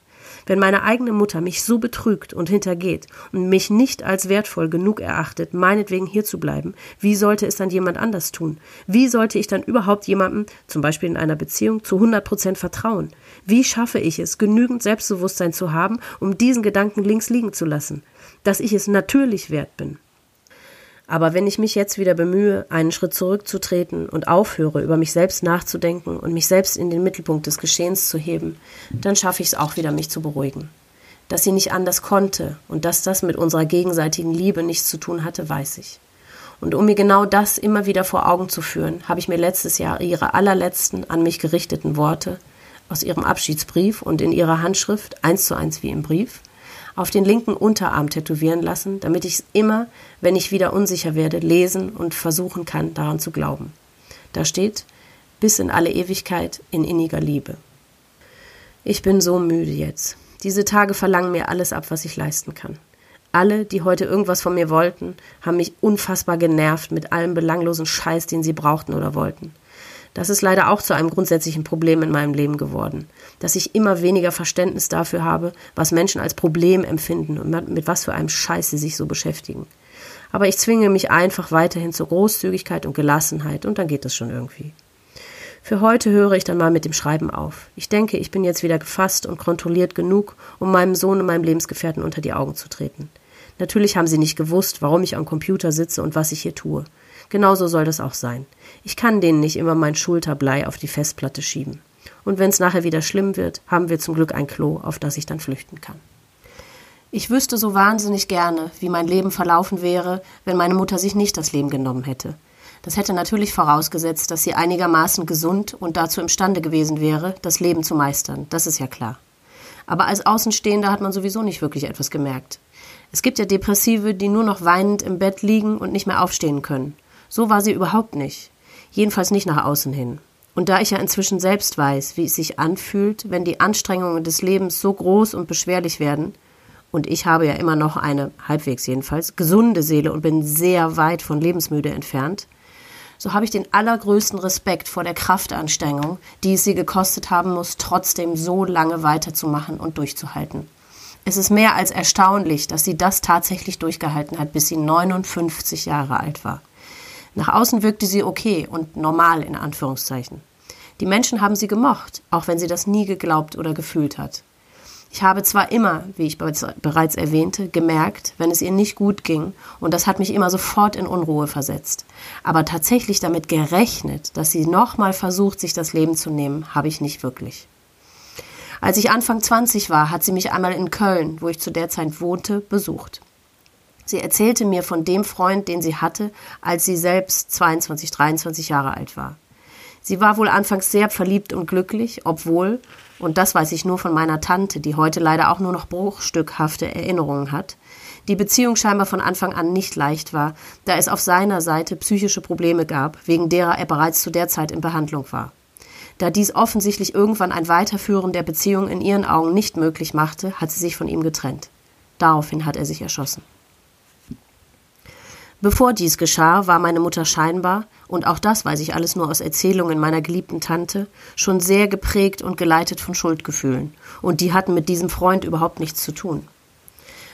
Wenn meine eigene Mutter mich so betrügt und hintergeht und mich nicht als wertvoll genug erachtet, meinetwegen hier zu bleiben, wie sollte es dann jemand anders tun? Wie sollte ich dann überhaupt jemandem, zum Beispiel in einer Beziehung, zu 100 Prozent vertrauen? Wie schaffe ich es, genügend Selbstbewusstsein zu haben, um diesen Gedanken links liegen zu lassen? Dass ich es natürlich wert bin. Aber wenn ich mich jetzt wieder bemühe, einen Schritt zurückzutreten und aufhöre, über mich selbst nachzudenken und mich selbst in den Mittelpunkt des Geschehens zu heben, dann schaffe ich es auch wieder, mich zu beruhigen. Dass sie nicht anders konnte und dass das mit unserer gegenseitigen Liebe nichts zu tun hatte, weiß ich. Und um mir genau das immer wieder vor Augen zu führen, habe ich mir letztes Jahr ihre allerletzten an mich gerichteten Worte aus ihrem Abschiedsbrief und in ihrer Handschrift, eins zu eins wie im Brief, auf den linken Unterarm tätowieren lassen, damit ich es immer, wenn ich wieder unsicher werde, lesen und versuchen kann, daran zu glauben. Da steht, bis in alle Ewigkeit in inniger Liebe. Ich bin so müde jetzt. Diese Tage verlangen mir alles ab, was ich leisten kann. Alle, die heute irgendwas von mir wollten, haben mich unfassbar genervt mit allem belanglosen Scheiß, den sie brauchten oder wollten. Das ist leider auch zu einem grundsätzlichen Problem in meinem Leben geworden, dass ich immer weniger Verständnis dafür habe, was Menschen als Problem empfinden und mit was für einem Scheiß sie sich so beschäftigen. Aber ich zwinge mich einfach weiterhin zur Großzügigkeit und Gelassenheit und dann geht es schon irgendwie. Für heute höre ich dann mal mit dem Schreiben auf. Ich denke, ich bin jetzt wieder gefasst und kontrolliert genug, um meinem Sohn und meinem Lebensgefährten unter die Augen zu treten. Natürlich haben sie nicht gewusst, warum ich am Computer sitze und was ich hier tue. Genauso soll das auch sein. Ich kann denen nicht immer mein Schulterblei auf die Festplatte schieben. Und wenn es nachher wieder schlimm wird, haben wir zum Glück ein Klo, auf das ich dann flüchten kann. Ich wüsste so wahnsinnig gerne, wie mein Leben verlaufen wäre, wenn meine Mutter sich nicht das Leben genommen hätte. Das hätte natürlich vorausgesetzt, dass sie einigermaßen gesund und dazu imstande gewesen wäre, das Leben zu meistern. Das ist ja klar. Aber als Außenstehender hat man sowieso nicht wirklich etwas gemerkt. Es gibt ja Depressive, die nur noch weinend im Bett liegen und nicht mehr aufstehen können. So war sie überhaupt nicht. Jedenfalls nicht nach außen hin. Und da ich ja inzwischen selbst weiß, wie es sich anfühlt, wenn die Anstrengungen des Lebens so groß und beschwerlich werden, und ich habe ja immer noch eine, halbwegs jedenfalls, gesunde Seele und bin sehr weit von lebensmüde entfernt, so habe ich den allergrößten Respekt vor der Kraftanstrengung, die es sie gekostet haben muss, trotzdem so lange weiterzumachen und durchzuhalten. Es ist mehr als erstaunlich, dass sie das tatsächlich durchgehalten hat, bis sie 59 Jahre alt war. Nach außen wirkte sie okay und normal in Anführungszeichen. Die Menschen haben sie gemocht, auch wenn sie das nie geglaubt oder gefühlt hat. Ich habe zwar immer, wie ich bereits erwähnte, gemerkt, wenn es ihr nicht gut ging, und das hat mich immer sofort in Unruhe versetzt. Aber tatsächlich damit gerechnet, dass sie nochmal versucht, sich das Leben zu nehmen, habe ich nicht wirklich. Als ich Anfang 20 war, hat sie mich einmal in Köln, wo ich zu der Zeit wohnte, besucht. Sie erzählte mir von dem Freund, den sie hatte, als sie selbst 22, 23 Jahre alt war. Sie war wohl anfangs sehr verliebt und glücklich, obwohl, und das weiß ich nur von meiner Tante, die heute leider auch nur noch bruchstückhafte Erinnerungen hat, die Beziehung scheinbar von Anfang an nicht leicht war, da es auf seiner Seite psychische Probleme gab, wegen derer er bereits zu der Zeit in Behandlung war. Da dies offensichtlich irgendwann ein Weiterführen der Beziehung in ihren Augen nicht möglich machte, hat sie sich von ihm getrennt. Daraufhin hat er sich erschossen. Bevor dies geschah, war meine Mutter scheinbar, und auch das weiß ich alles nur aus Erzählungen meiner geliebten Tante, schon sehr geprägt und geleitet von Schuldgefühlen, und die hatten mit diesem Freund überhaupt nichts zu tun.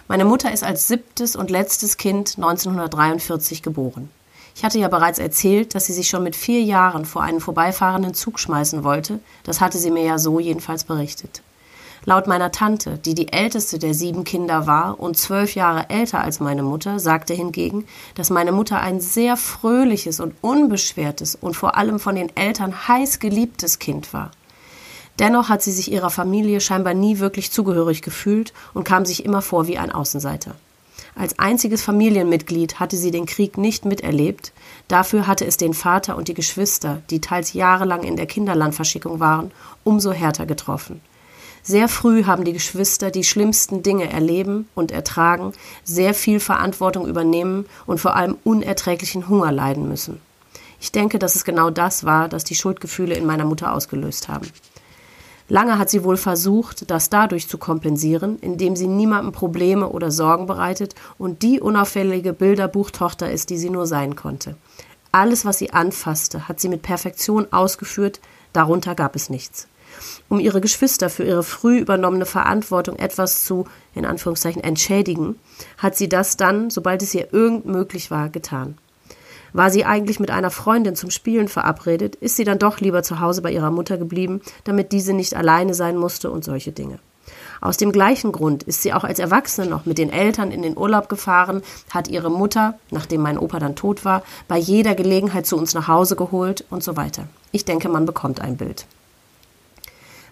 Meine Mutter ist als siebtes und letztes Kind 1943 geboren. Ich hatte ja bereits erzählt, dass sie sich schon mit vier Jahren vor einen vorbeifahrenden Zug schmeißen wollte, das hatte sie mir ja so jedenfalls berichtet. Laut meiner Tante, die die älteste der sieben Kinder war und zwölf Jahre älter als meine Mutter, sagte hingegen, dass meine Mutter ein sehr fröhliches und unbeschwertes und vor allem von den Eltern heiß geliebtes Kind war. Dennoch hat sie sich ihrer Familie scheinbar nie wirklich zugehörig gefühlt und kam sich immer vor wie ein Außenseiter. Als einziges Familienmitglied hatte sie den Krieg nicht miterlebt, dafür hatte es den Vater und die Geschwister, die teils jahrelang in der Kinderlandverschickung waren, umso härter getroffen. Sehr früh haben die Geschwister die schlimmsten Dinge erleben und ertragen, sehr viel Verantwortung übernehmen und vor allem unerträglichen Hunger leiden müssen. Ich denke, dass es genau das war, das die Schuldgefühle in meiner Mutter ausgelöst haben. Lange hat sie wohl versucht, das dadurch zu kompensieren, indem sie niemandem Probleme oder Sorgen bereitet und die unauffällige Bilderbuchtochter ist, die sie nur sein konnte. Alles, was sie anfasste, hat sie mit Perfektion ausgeführt, darunter gab es nichts um ihre Geschwister für ihre früh übernommene Verantwortung etwas zu, in Anführungszeichen, entschädigen, hat sie das dann, sobald es ihr irgend möglich war, getan. War sie eigentlich mit einer Freundin zum Spielen verabredet, ist sie dann doch lieber zu Hause bei ihrer Mutter geblieben, damit diese nicht alleine sein musste und solche Dinge. Aus dem gleichen Grund ist sie auch als Erwachsene noch mit den Eltern in den Urlaub gefahren, hat ihre Mutter, nachdem mein Opa dann tot war, bei jeder Gelegenheit zu uns nach Hause geholt und so weiter. Ich denke, man bekommt ein Bild.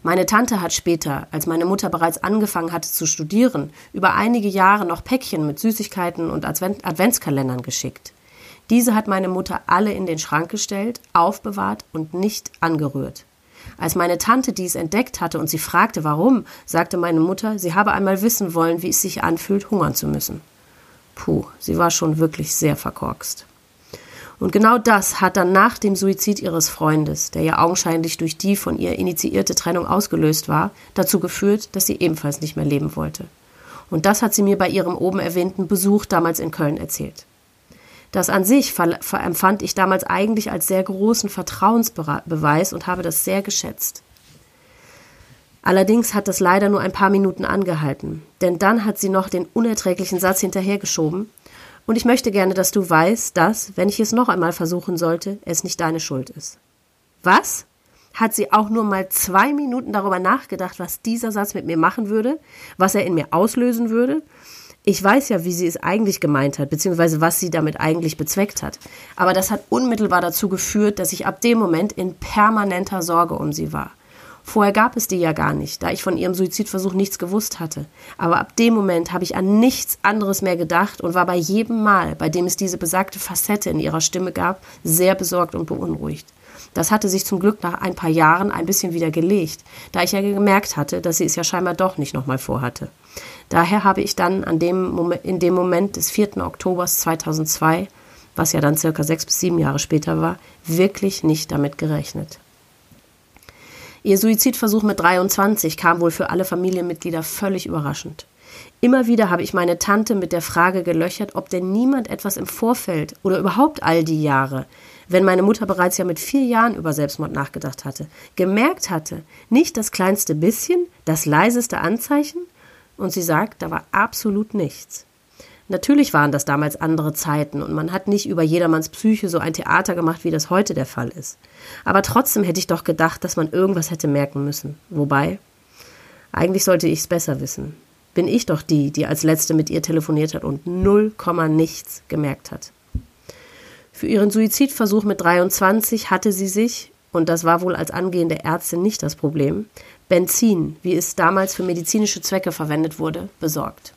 Meine Tante hat später, als meine Mutter bereits angefangen hatte zu studieren, über einige Jahre noch Päckchen mit Süßigkeiten und Adventskalendern geschickt. Diese hat meine Mutter alle in den Schrank gestellt, aufbewahrt und nicht angerührt. Als meine Tante dies entdeckt hatte und sie fragte, warum, sagte meine Mutter, sie habe einmal wissen wollen, wie es sich anfühlt, hungern zu müssen. Puh, sie war schon wirklich sehr verkorkst. Und genau das hat dann nach dem Suizid ihres Freundes, der ja augenscheinlich durch die von ihr initiierte Trennung ausgelöst war, dazu geführt, dass sie ebenfalls nicht mehr leben wollte. Und das hat sie mir bei ihrem oben erwähnten Besuch damals in Köln erzählt. Das an sich empfand ich damals eigentlich als sehr großen Vertrauensbeweis und habe das sehr geschätzt. Allerdings hat das leider nur ein paar Minuten angehalten, denn dann hat sie noch den unerträglichen Satz hinterhergeschoben, und ich möchte gerne, dass du weißt, dass, wenn ich es noch einmal versuchen sollte, es nicht deine Schuld ist. Was? Hat sie auch nur mal zwei Minuten darüber nachgedacht, was dieser Satz mit mir machen würde, was er in mir auslösen würde? Ich weiß ja, wie sie es eigentlich gemeint hat, beziehungsweise was sie damit eigentlich bezweckt hat. Aber das hat unmittelbar dazu geführt, dass ich ab dem Moment in permanenter Sorge um sie war. Vorher gab es die ja gar nicht, da ich von ihrem Suizidversuch nichts gewusst hatte. Aber ab dem Moment habe ich an nichts anderes mehr gedacht und war bei jedem Mal, bei dem es diese besagte Facette in ihrer Stimme gab, sehr besorgt und beunruhigt. Das hatte sich zum Glück nach ein paar Jahren ein bisschen wieder gelegt, da ich ja gemerkt hatte, dass sie es ja scheinbar doch nicht nochmal vorhatte. Daher habe ich dann an dem in dem Moment des 4. Oktobers 2002, was ja dann circa sechs bis sieben Jahre später war, wirklich nicht damit gerechnet. Ihr Suizidversuch mit 23 kam wohl für alle Familienmitglieder völlig überraschend. Immer wieder habe ich meine Tante mit der Frage gelöchert, ob denn niemand etwas im Vorfeld oder überhaupt all die Jahre, wenn meine Mutter bereits ja mit vier Jahren über Selbstmord nachgedacht hatte, gemerkt hatte, nicht das kleinste bisschen, das leiseste Anzeichen? Und sie sagt, da war absolut nichts. Natürlich waren das damals andere Zeiten und man hat nicht über jedermanns Psyche so ein Theater gemacht, wie das heute der Fall ist. Aber trotzdem hätte ich doch gedacht, dass man irgendwas hätte merken müssen. Wobei, eigentlich sollte ich es besser wissen. Bin ich doch die, die als letzte mit ihr telefoniert hat und null Komma nichts gemerkt hat. Für ihren Suizidversuch mit 23 hatte sie sich, und das war wohl als angehende Ärztin nicht das Problem, Benzin, wie es damals für medizinische Zwecke verwendet wurde, besorgt.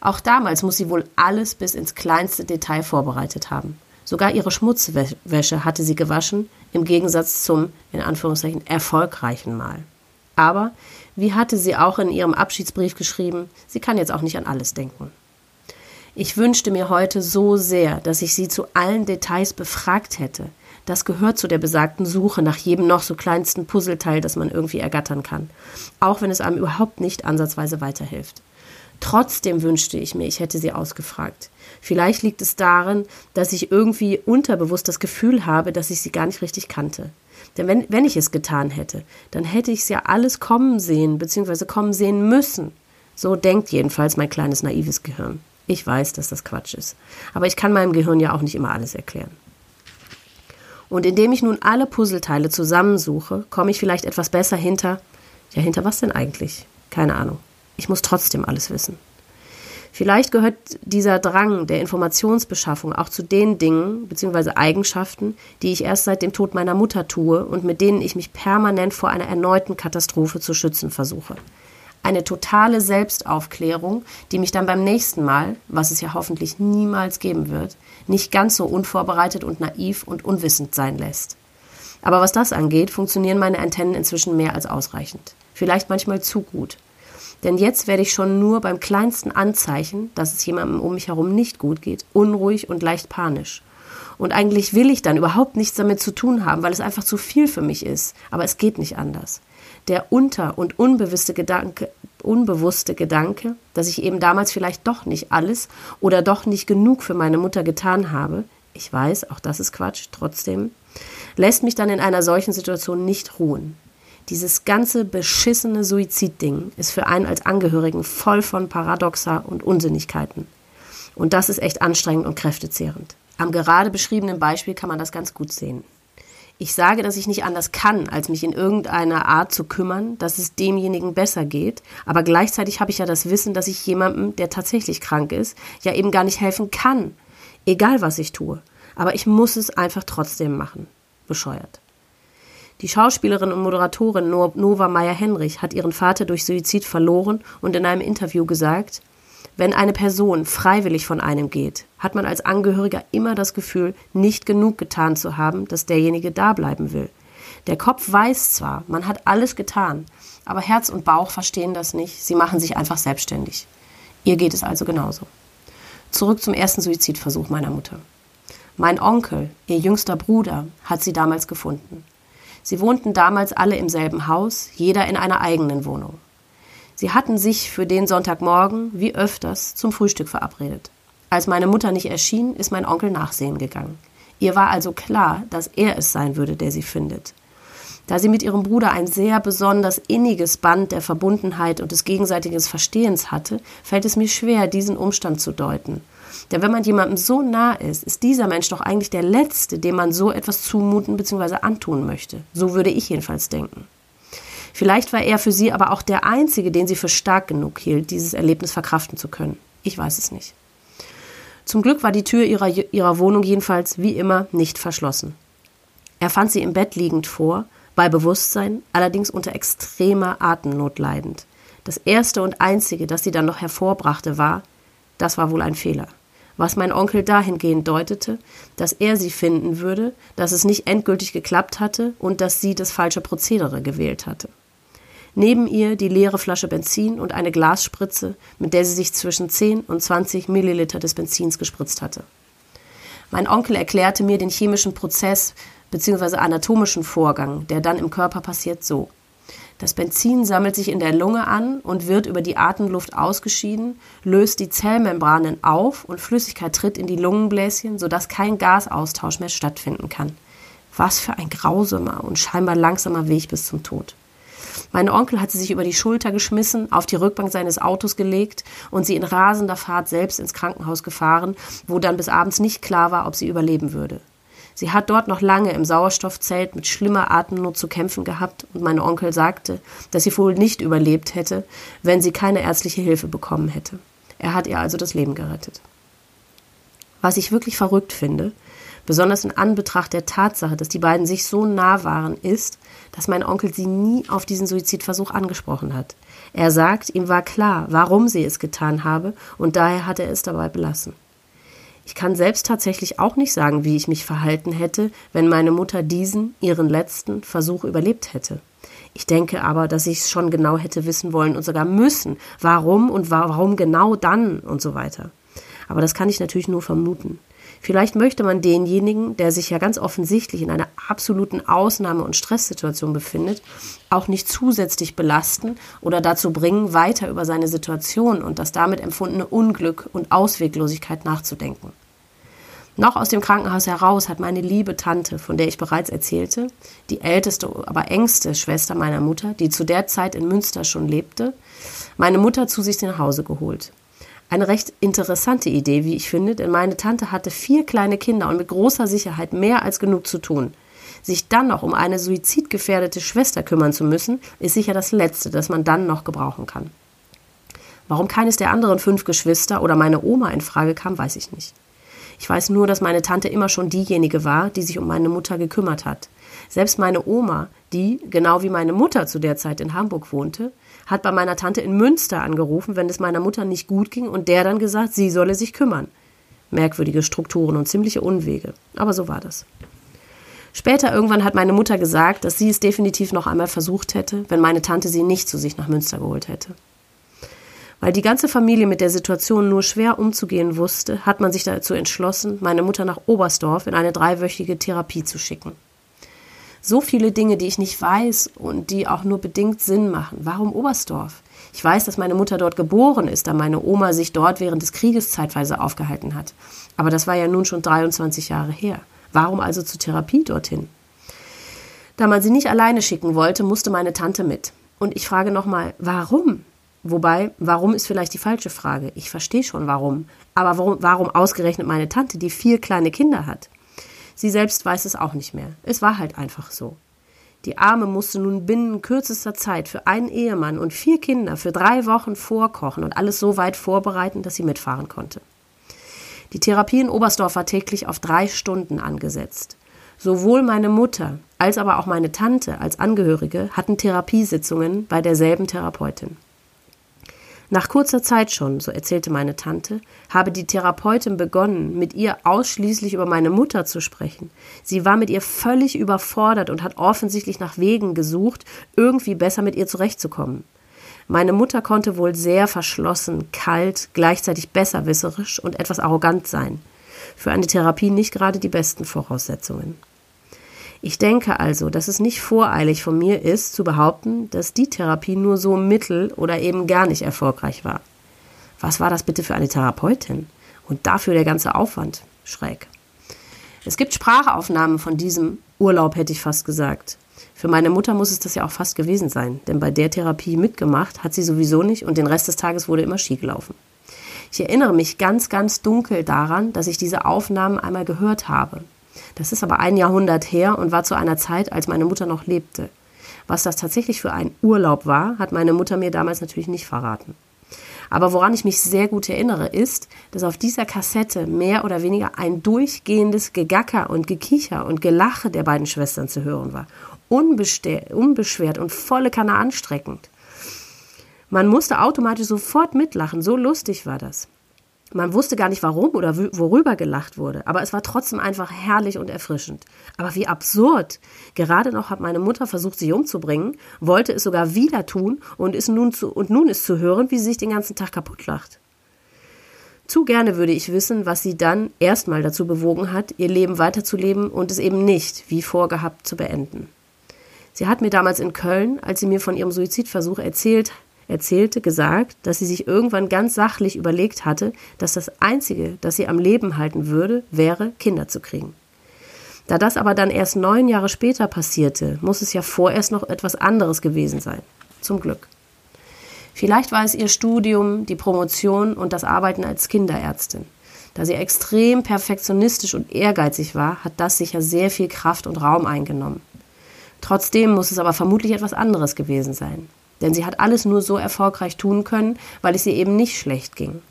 Auch damals muss sie wohl alles bis ins kleinste Detail vorbereitet haben. Sogar ihre Schmutzwäsche hatte sie gewaschen, im Gegensatz zum, in Anführungszeichen, erfolgreichen Mal. Aber, wie hatte sie auch in ihrem Abschiedsbrief geschrieben, sie kann jetzt auch nicht an alles denken. Ich wünschte mir heute so sehr, dass ich sie zu allen Details befragt hätte. Das gehört zu der besagten Suche nach jedem noch so kleinsten Puzzleteil, das man irgendwie ergattern kann, auch wenn es einem überhaupt nicht ansatzweise weiterhilft. Trotzdem wünschte ich mir, ich hätte sie ausgefragt. Vielleicht liegt es darin, dass ich irgendwie unterbewusst das Gefühl habe, dass ich sie gar nicht richtig kannte. Denn wenn, wenn ich es getan hätte, dann hätte ich es ja alles kommen sehen, beziehungsweise kommen sehen müssen. So denkt jedenfalls mein kleines naives Gehirn. Ich weiß, dass das Quatsch ist. Aber ich kann meinem Gehirn ja auch nicht immer alles erklären. Und indem ich nun alle Puzzleteile zusammensuche, komme ich vielleicht etwas besser hinter. Ja, hinter was denn eigentlich? Keine Ahnung. Ich muss trotzdem alles wissen. Vielleicht gehört dieser Drang der Informationsbeschaffung auch zu den Dingen bzw. Eigenschaften, die ich erst seit dem Tod meiner Mutter tue und mit denen ich mich permanent vor einer erneuten Katastrophe zu schützen versuche. Eine totale Selbstaufklärung, die mich dann beim nächsten Mal, was es ja hoffentlich niemals geben wird, nicht ganz so unvorbereitet und naiv und unwissend sein lässt. Aber was das angeht, funktionieren meine Antennen inzwischen mehr als ausreichend. Vielleicht manchmal zu gut. Denn jetzt werde ich schon nur beim kleinsten Anzeichen, dass es jemandem um mich herum nicht gut geht, unruhig und leicht panisch. Und eigentlich will ich dann überhaupt nichts damit zu tun haben, weil es einfach zu viel für mich ist. Aber es geht nicht anders. Der unter- und unbewusste Gedanke, unbewusste Gedanke, dass ich eben damals vielleicht doch nicht alles oder doch nicht genug für meine Mutter getan habe, ich weiß, auch das ist Quatsch, trotzdem, lässt mich dann in einer solchen Situation nicht ruhen. Dieses ganze beschissene Suizidding ist für einen als Angehörigen voll von Paradoxa und Unsinnigkeiten. Und das ist echt anstrengend und kräftezehrend. Am gerade beschriebenen Beispiel kann man das ganz gut sehen. Ich sage, dass ich nicht anders kann, als mich in irgendeiner Art zu kümmern, dass es demjenigen besser geht, aber gleichzeitig habe ich ja das Wissen, dass ich jemandem, der tatsächlich krank ist, ja eben gar nicht helfen kann. Egal was ich tue. Aber ich muss es einfach trotzdem machen. Bescheuert. Die Schauspielerin und Moderatorin Nova Meyer-Henrich hat ihren Vater durch Suizid verloren und in einem Interview gesagt, wenn eine Person freiwillig von einem geht, hat man als Angehöriger immer das Gefühl, nicht genug getan zu haben, dass derjenige da bleiben will. Der Kopf weiß zwar, man hat alles getan, aber Herz und Bauch verstehen das nicht, sie machen sich einfach selbstständig. Ihr geht es also genauso. Zurück zum ersten Suizidversuch meiner Mutter. Mein Onkel, ihr jüngster Bruder, hat sie damals gefunden. Sie wohnten damals alle im selben Haus, jeder in einer eigenen Wohnung. Sie hatten sich für den Sonntagmorgen, wie öfters, zum Frühstück verabredet. Als meine Mutter nicht erschien, ist mein Onkel nachsehen gegangen. Ihr war also klar, dass er es sein würde, der sie findet. Da sie mit ihrem Bruder ein sehr besonders inniges Band der Verbundenheit und des gegenseitigen Verstehens hatte, fällt es mir schwer, diesen Umstand zu deuten denn wenn man jemandem so nah ist, ist dieser Mensch doch eigentlich der Letzte, dem man so etwas zumuten bzw. antun möchte. So würde ich jedenfalls denken. Vielleicht war er für sie aber auch der Einzige, den sie für stark genug hielt, dieses Erlebnis verkraften zu können. Ich weiß es nicht. Zum Glück war die Tür ihrer, ihrer Wohnung jedenfalls wie immer nicht verschlossen. Er fand sie im Bett liegend vor, bei Bewusstsein, allerdings unter extremer Atemnot leidend. Das erste und einzige, das sie dann noch hervorbrachte, war, das war wohl ein Fehler was mein Onkel dahingehend deutete, dass er sie finden würde, dass es nicht endgültig geklappt hatte und dass sie das falsche Prozedere gewählt hatte. Neben ihr die leere Flasche Benzin und eine Glasspritze, mit der sie sich zwischen 10 und 20 Milliliter des Benzins gespritzt hatte. Mein Onkel erklärte mir den chemischen Prozess bzw. anatomischen Vorgang, der dann im Körper passiert, so. Das Benzin sammelt sich in der Lunge an und wird über die Atemluft ausgeschieden, löst die Zellmembranen auf und Flüssigkeit tritt in die Lungenbläschen, sodass kein Gasaustausch mehr stattfinden kann. Was für ein grausamer und scheinbar langsamer Weg bis zum Tod. Mein Onkel hatte sich über die Schulter geschmissen, auf die Rückbank seines Autos gelegt und sie in rasender Fahrt selbst ins Krankenhaus gefahren, wo dann bis abends nicht klar war, ob sie überleben würde. Sie hat dort noch lange im Sauerstoffzelt mit schlimmer Atemnot zu kämpfen gehabt und mein Onkel sagte, dass sie wohl nicht überlebt hätte, wenn sie keine ärztliche Hilfe bekommen hätte. Er hat ihr also das Leben gerettet. Was ich wirklich verrückt finde, besonders in Anbetracht der Tatsache, dass die beiden sich so nah waren, ist, dass mein Onkel sie nie auf diesen Suizidversuch angesprochen hat. Er sagt, ihm war klar, warum sie es getan habe, und daher hat er es dabei belassen. Ich kann selbst tatsächlich auch nicht sagen, wie ich mich verhalten hätte, wenn meine Mutter diesen, ihren letzten Versuch überlebt hätte. Ich denke aber, dass ich es schon genau hätte wissen wollen und sogar müssen, warum und warum genau dann und so weiter. Aber das kann ich natürlich nur vermuten. Vielleicht möchte man denjenigen, der sich ja ganz offensichtlich in einer absoluten Ausnahme- und Stresssituation befindet, auch nicht zusätzlich belasten oder dazu bringen, weiter über seine Situation und das damit empfundene Unglück und Ausweglosigkeit nachzudenken. Noch aus dem Krankenhaus heraus hat meine liebe Tante, von der ich bereits erzählte, die älteste, aber engste Schwester meiner Mutter, die zu der Zeit in Münster schon lebte, meine Mutter zu sich nach Hause geholt. Eine recht interessante Idee, wie ich finde, denn meine Tante hatte vier kleine Kinder und mit großer Sicherheit mehr als genug zu tun. Sich dann noch um eine suizidgefährdete Schwester kümmern zu müssen, ist sicher das Letzte, das man dann noch gebrauchen kann. Warum keines der anderen fünf Geschwister oder meine Oma in Frage kam, weiß ich nicht. Ich weiß nur, dass meine Tante immer schon diejenige war, die sich um meine Mutter gekümmert hat. Selbst meine Oma, die, genau wie meine Mutter zu der Zeit in Hamburg wohnte, hat bei meiner Tante in Münster angerufen, wenn es meiner Mutter nicht gut ging und der dann gesagt, sie solle sich kümmern. Merkwürdige Strukturen und ziemliche Unwege. Aber so war das. Später irgendwann hat meine Mutter gesagt, dass sie es definitiv noch einmal versucht hätte, wenn meine Tante sie nicht zu sich nach Münster geholt hätte. Weil die ganze Familie mit der Situation nur schwer umzugehen wusste, hat man sich dazu entschlossen, meine Mutter nach Oberstdorf in eine dreiwöchige Therapie zu schicken. So viele Dinge, die ich nicht weiß und die auch nur bedingt Sinn machen. Warum Oberstdorf? Ich weiß, dass meine Mutter dort geboren ist, da meine Oma sich dort während des Krieges zeitweise aufgehalten hat. Aber das war ja nun schon 23 Jahre her. Warum also zur Therapie dorthin? Da man sie nicht alleine schicken wollte, musste meine Tante mit. Und ich frage nochmal, warum? Wobei, warum ist vielleicht die falsche Frage? Ich verstehe schon warum. Aber warum, warum ausgerechnet meine Tante, die vier kleine Kinder hat? Sie selbst weiß es auch nicht mehr. Es war halt einfach so. Die Arme musste nun binnen kürzester Zeit für einen Ehemann und vier Kinder für drei Wochen vorkochen und alles so weit vorbereiten, dass sie mitfahren konnte. Die Therapie in Oberstdorf war täglich auf drei Stunden angesetzt. Sowohl meine Mutter als aber auch meine Tante als Angehörige hatten Therapiesitzungen bei derselben Therapeutin. Nach kurzer Zeit schon, so erzählte meine Tante, habe die Therapeutin begonnen, mit ihr ausschließlich über meine Mutter zu sprechen. Sie war mit ihr völlig überfordert und hat offensichtlich nach Wegen gesucht, irgendwie besser mit ihr zurechtzukommen. Meine Mutter konnte wohl sehr verschlossen, kalt, gleichzeitig besserwisserisch und etwas arrogant sein. Für eine Therapie nicht gerade die besten Voraussetzungen. Ich denke also, dass es nicht voreilig von mir ist, zu behaupten, dass die Therapie nur so mittel oder eben gar nicht erfolgreich war. Was war das bitte für eine Therapeutin? Und dafür der ganze Aufwand. Schräg. Es gibt Sprachaufnahmen von diesem Urlaub, hätte ich fast gesagt. Für meine Mutter muss es das ja auch fast gewesen sein, denn bei der Therapie mitgemacht hat sie sowieso nicht und den Rest des Tages wurde immer Ski gelaufen. Ich erinnere mich ganz, ganz dunkel daran, dass ich diese Aufnahmen einmal gehört habe. Das ist aber ein Jahrhundert her und war zu einer Zeit, als meine Mutter noch lebte. Was das tatsächlich für ein Urlaub war, hat meine Mutter mir damals natürlich nicht verraten. Aber woran ich mich sehr gut erinnere, ist, dass auf dieser Kassette mehr oder weniger ein durchgehendes Gegacker und Gekicher und Gelache der beiden Schwestern zu hören war. unbeschwert und volle Kanne anstreckend. Man musste automatisch sofort mitlachen, so lustig war das. Man wusste gar nicht warum oder worüber gelacht wurde, aber es war trotzdem einfach herrlich und erfrischend. Aber wie absurd! Gerade noch hat meine Mutter versucht, sie umzubringen, wollte es sogar wieder tun und, ist nun zu, und nun ist zu hören, wie sie sich den ganzen Tag kaputt lacht. Zu gerne würde ich wissen, was sie dann erstmal dazu bewogen hat, ihr Leben weiterzuleben und es eben nicht, wie vorgehabt, zu beenden. Sie hat mir damals in Köln, als sie mir von ihrem Suizidversuch erzählt erzählte, gesagt, dass sie sich irgendwann ganz sachlich überlegt hatte, dass das Einzige, das sie am Leben halten würde, wäre, Kinder zu kriegen. Da das aber dann erst neun Jahre später passierte, muss es ja vorerst noch etwas anderes gewesen sein. Zum Glück. Vielleicht war es ihr Studium, die Promotion und das Arbeiten als Kinderärztin. Da sie extrem perfektionistisch und ehrgeizig war, hat das sicher sehr viel Kraft und Raum eingenommen. Trotzdem muss es aber vermutlich etwas anderes gewesen sein. Denn sie hat alles nur so erfolgreich tun können, weil es ihr eben nicht schlecht ging.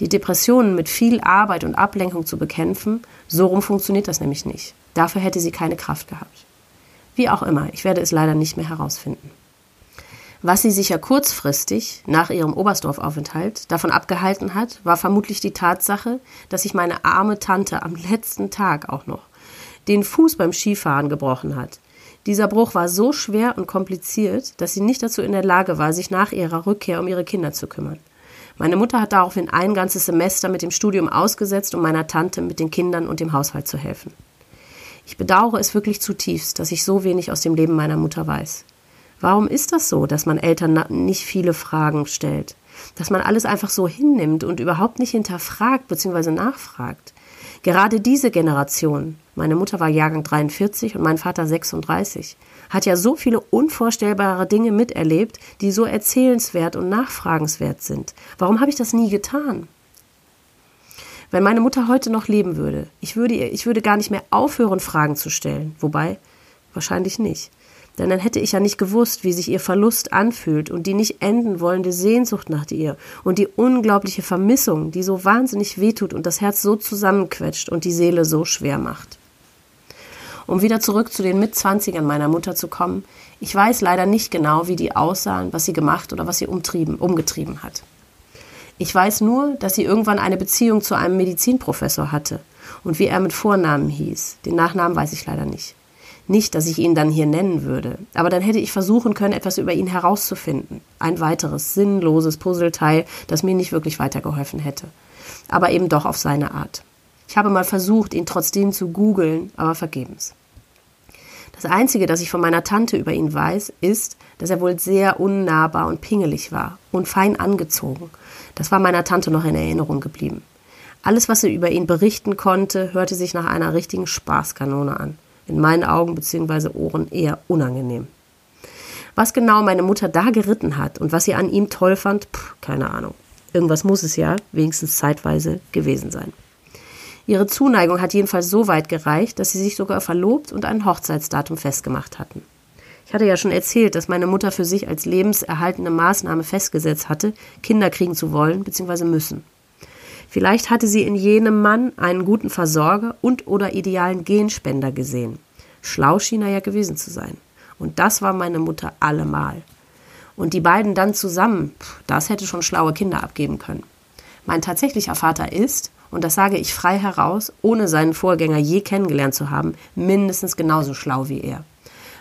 Die Depressionen mit viel Arbeit und Ablenkung zu bekämpfen, so rum funktioniert das nämlich nicht. Dafür hätte sie keine Kraft gehabt. Wie auch immer, ich werde es leider nicht mehr herausfinden. Was sie sicher kurzfristig nach ihrem Oberstdorfaufenthalt davon abgehalten hat, war vermutlich die Tatsache, dass sich meine arme Tante am letzten Tag auch noch den Fuß beim Skifahren gebrochen hat dieser Bruch war so schwer und kompliziert, dass sie nicht dazu in der Lage war, sich nach ihrer Rückkehr um ihre Kinder zu kümmern. Meine Mutter hat daraufhin ein ganzes Semester mit dem Studium ausgesetzt, um meiner Tante mit den Kindern und dem Haushalt zu helfen. Ich bedauere es wirklich zutiefst, dass ich so wenig aus dem Leben meiner Mutter weiß. Warum ist das so, dass man Eltern nicht viele Fragen stellt? Dass man alles einfach so hinnimmt und überhaupt nicht hinterfragt bzw. nachfragt? Gerade diese Generation, meine Mutter war Jahrgang 43 und mein Vater 36, hat ja so viele unvorstellbare Dinge miterlebt, die so erzählenswert und nachfragenswert sind. Warum habe ich das nie getan? Wenn meine Mutter heute noch leben würde, ich würde, ich würde gar nicht mehr aufhören, Fragen zu stellen. Wobei, wahrscheinlich nicht. Denn dann hätte ich ja nicht gewusst, wie sich ihr Verlust anfühlt und die nicht enden wollende Sehnsucht nach ihr und die unglaubliche Vermissung, die so wahnsinnig wehtut und das Herz so zusammenquetscht und die Seele so schwer macht. Um wieder zurück zu den Mitzwanzigern meiner Mutter zu kommen, ich weiß leider nicht genau, wie die aussahen, was sie gemacht oder was sie umtrieben, umgetrieben hat. Ich weiß nur, dass sie irgendwann eine Beziehung zu einem Medizinprofessor hatte und wie er mit Vornamen hieß. Den Nachnamen weiß ich leider nicht. Nicht, dass ich ihn dann hier nennen würde, aber dann hätte ich versuchen können, etwas über ihn herauszufinden. Ein weiteres sinnloses Puzzleteil, das mir nicht wirklich weitergeholfen hätte. Aber eben doch auf seine Art. Ich habe mal versucht, ihn trotzdem zu googeln, aber vergebens. Das Einzige, das ich von meiner Tante über ihn weiß, ist, dass er wohl sehr unnahbar und pingelig war und fein angezogen. Das war meiner Tante noch in Erinnerung geblieben. Alles, was sie über ihn berichten konnte, hörte sich nach einer richtigen Spaßkanone an in meinen Augen bzw. Ohren eher unangenehm. Was genau meine Mutter da geritten hat und was sie an ihm toll fand, pff, keine Ahnung. Irgendwas muss es ja wenigstens zeitweise gewesen sein. Ihre Zuneigung hat jedenfalls so weit gereicht, dass sie sich sogar verlobt und ein Hochzeitsdatum festgemacht hatten. Ich hatte ja schon erzählt, dass meine Mutter für sich als lebenserhaltende Maßnahme festgesetzt hatte, Kinder kriegen zu wollen bzw. müssen. Vielleicht hatte sie in jenem Mann einen guten Versorger und oder idealen Genspender gesehen. Schlau schien er ja gewesen zu sein. Und das war meine Mutter allemal. Und die beiden dann zusammen, das hätte schon schlaue Kinder abgeben können. Mein tatsächlicher Vater ist, und das sage ich frei heraus, ohne seinen Vorgänger je kennengelernt zu haben, mindestens genauso schlau wie er.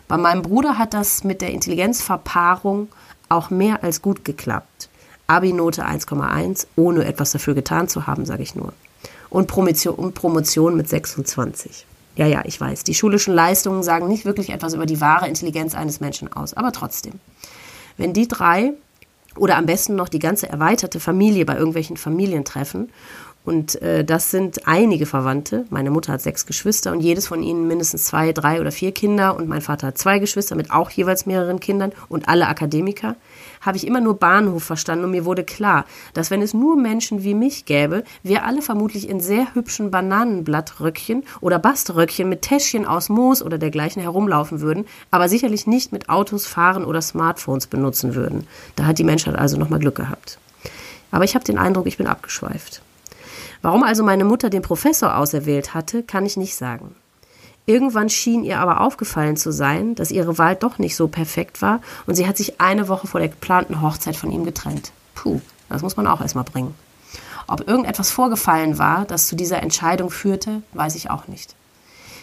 Bei meinem Bruder hat das mit der Intelligenzverpaarung auch mehr als gut geklappt. Abi-Note 1,1, ohne etwas dafür getan zu haben, sage ich nur. und Promotion, mit 26. Ja, ja, ich weiß, die schulischen Leistungen sagen nicht wirklich etwas über die wahre Intelligenz eines Menschen aus, aber trotzdem. Wenn die drei oder am besten noch die ganze erweiterte Familie bei irgendwelchen Familientreffen und äh, das sind einige Verwandte. Meine Mutter hat sechs Geschwister und jedes von ihnen mindestens zwei, drei oder vier Kinder. Und mein Vater hat zwei Geschwister mit auch jeweils mehreren Kindern und alle Akademiker. Habe ich immer nur Bahnhof verstanden und mir wurde klar, dass wenn es nur Menschen wie mich gäbe, wir alle vermutlich in sehr hübschen Bananenblattröckchen oder Baströckchen mit Täschchen aus Moos oder dergleichen herumlaufen würden, aber sicherlich nicht mit Autos fahren oder Smartphones benutzen würden. Da hat die Menschheit also nochmal Glück gehabt. Aber ich habe den Eindruck, ich bin abgeschweift. Warum also meine Mutter den Professor auserwählt hatte, kann ich nicht sagen. Irgendwann schien ihr aber aufgefallen zu sein, dass ihre Wahl doch nicht so perfekt war und sie hat sich eine Woche vor der geplanten Hochzeit von ihm getrennt. Puh, das muss man auch erstmal bringen. Ob irgendetwas vorgefallen war, das zu dieser Entscheidung führte, weiß ich auch nicht.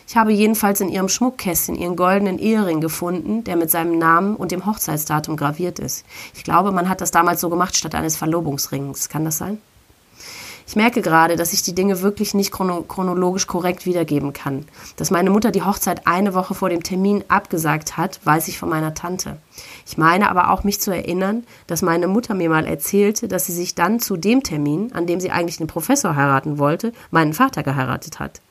Ich habe jedenfalls in ihrem Schmuckkästchen ihren goldenen Ehering gefunden, der mit seinem Namen und dem Hochzeitsdatum graviert ist. Ich glaube, man hat das damals so gemacht statt eines Verlobungsrings. Kann das sein? Ich merke gerade, dass ich die Dinge wirklich nicht chrono chronologisch korrekt wiedergeben kann. Dass meine Mutter die Hochzeit eine Woche vor dem Termin abgesagt hat, weiß ich von meiner Tante. Ich meine aber auch mich zu erinnern, dass meine Mutter mir mal erzählte, dass sie sich dann zu dem Termin, an dem sie eigentlich den Professor heiraten wollte, meinen Vater geheiratet hat.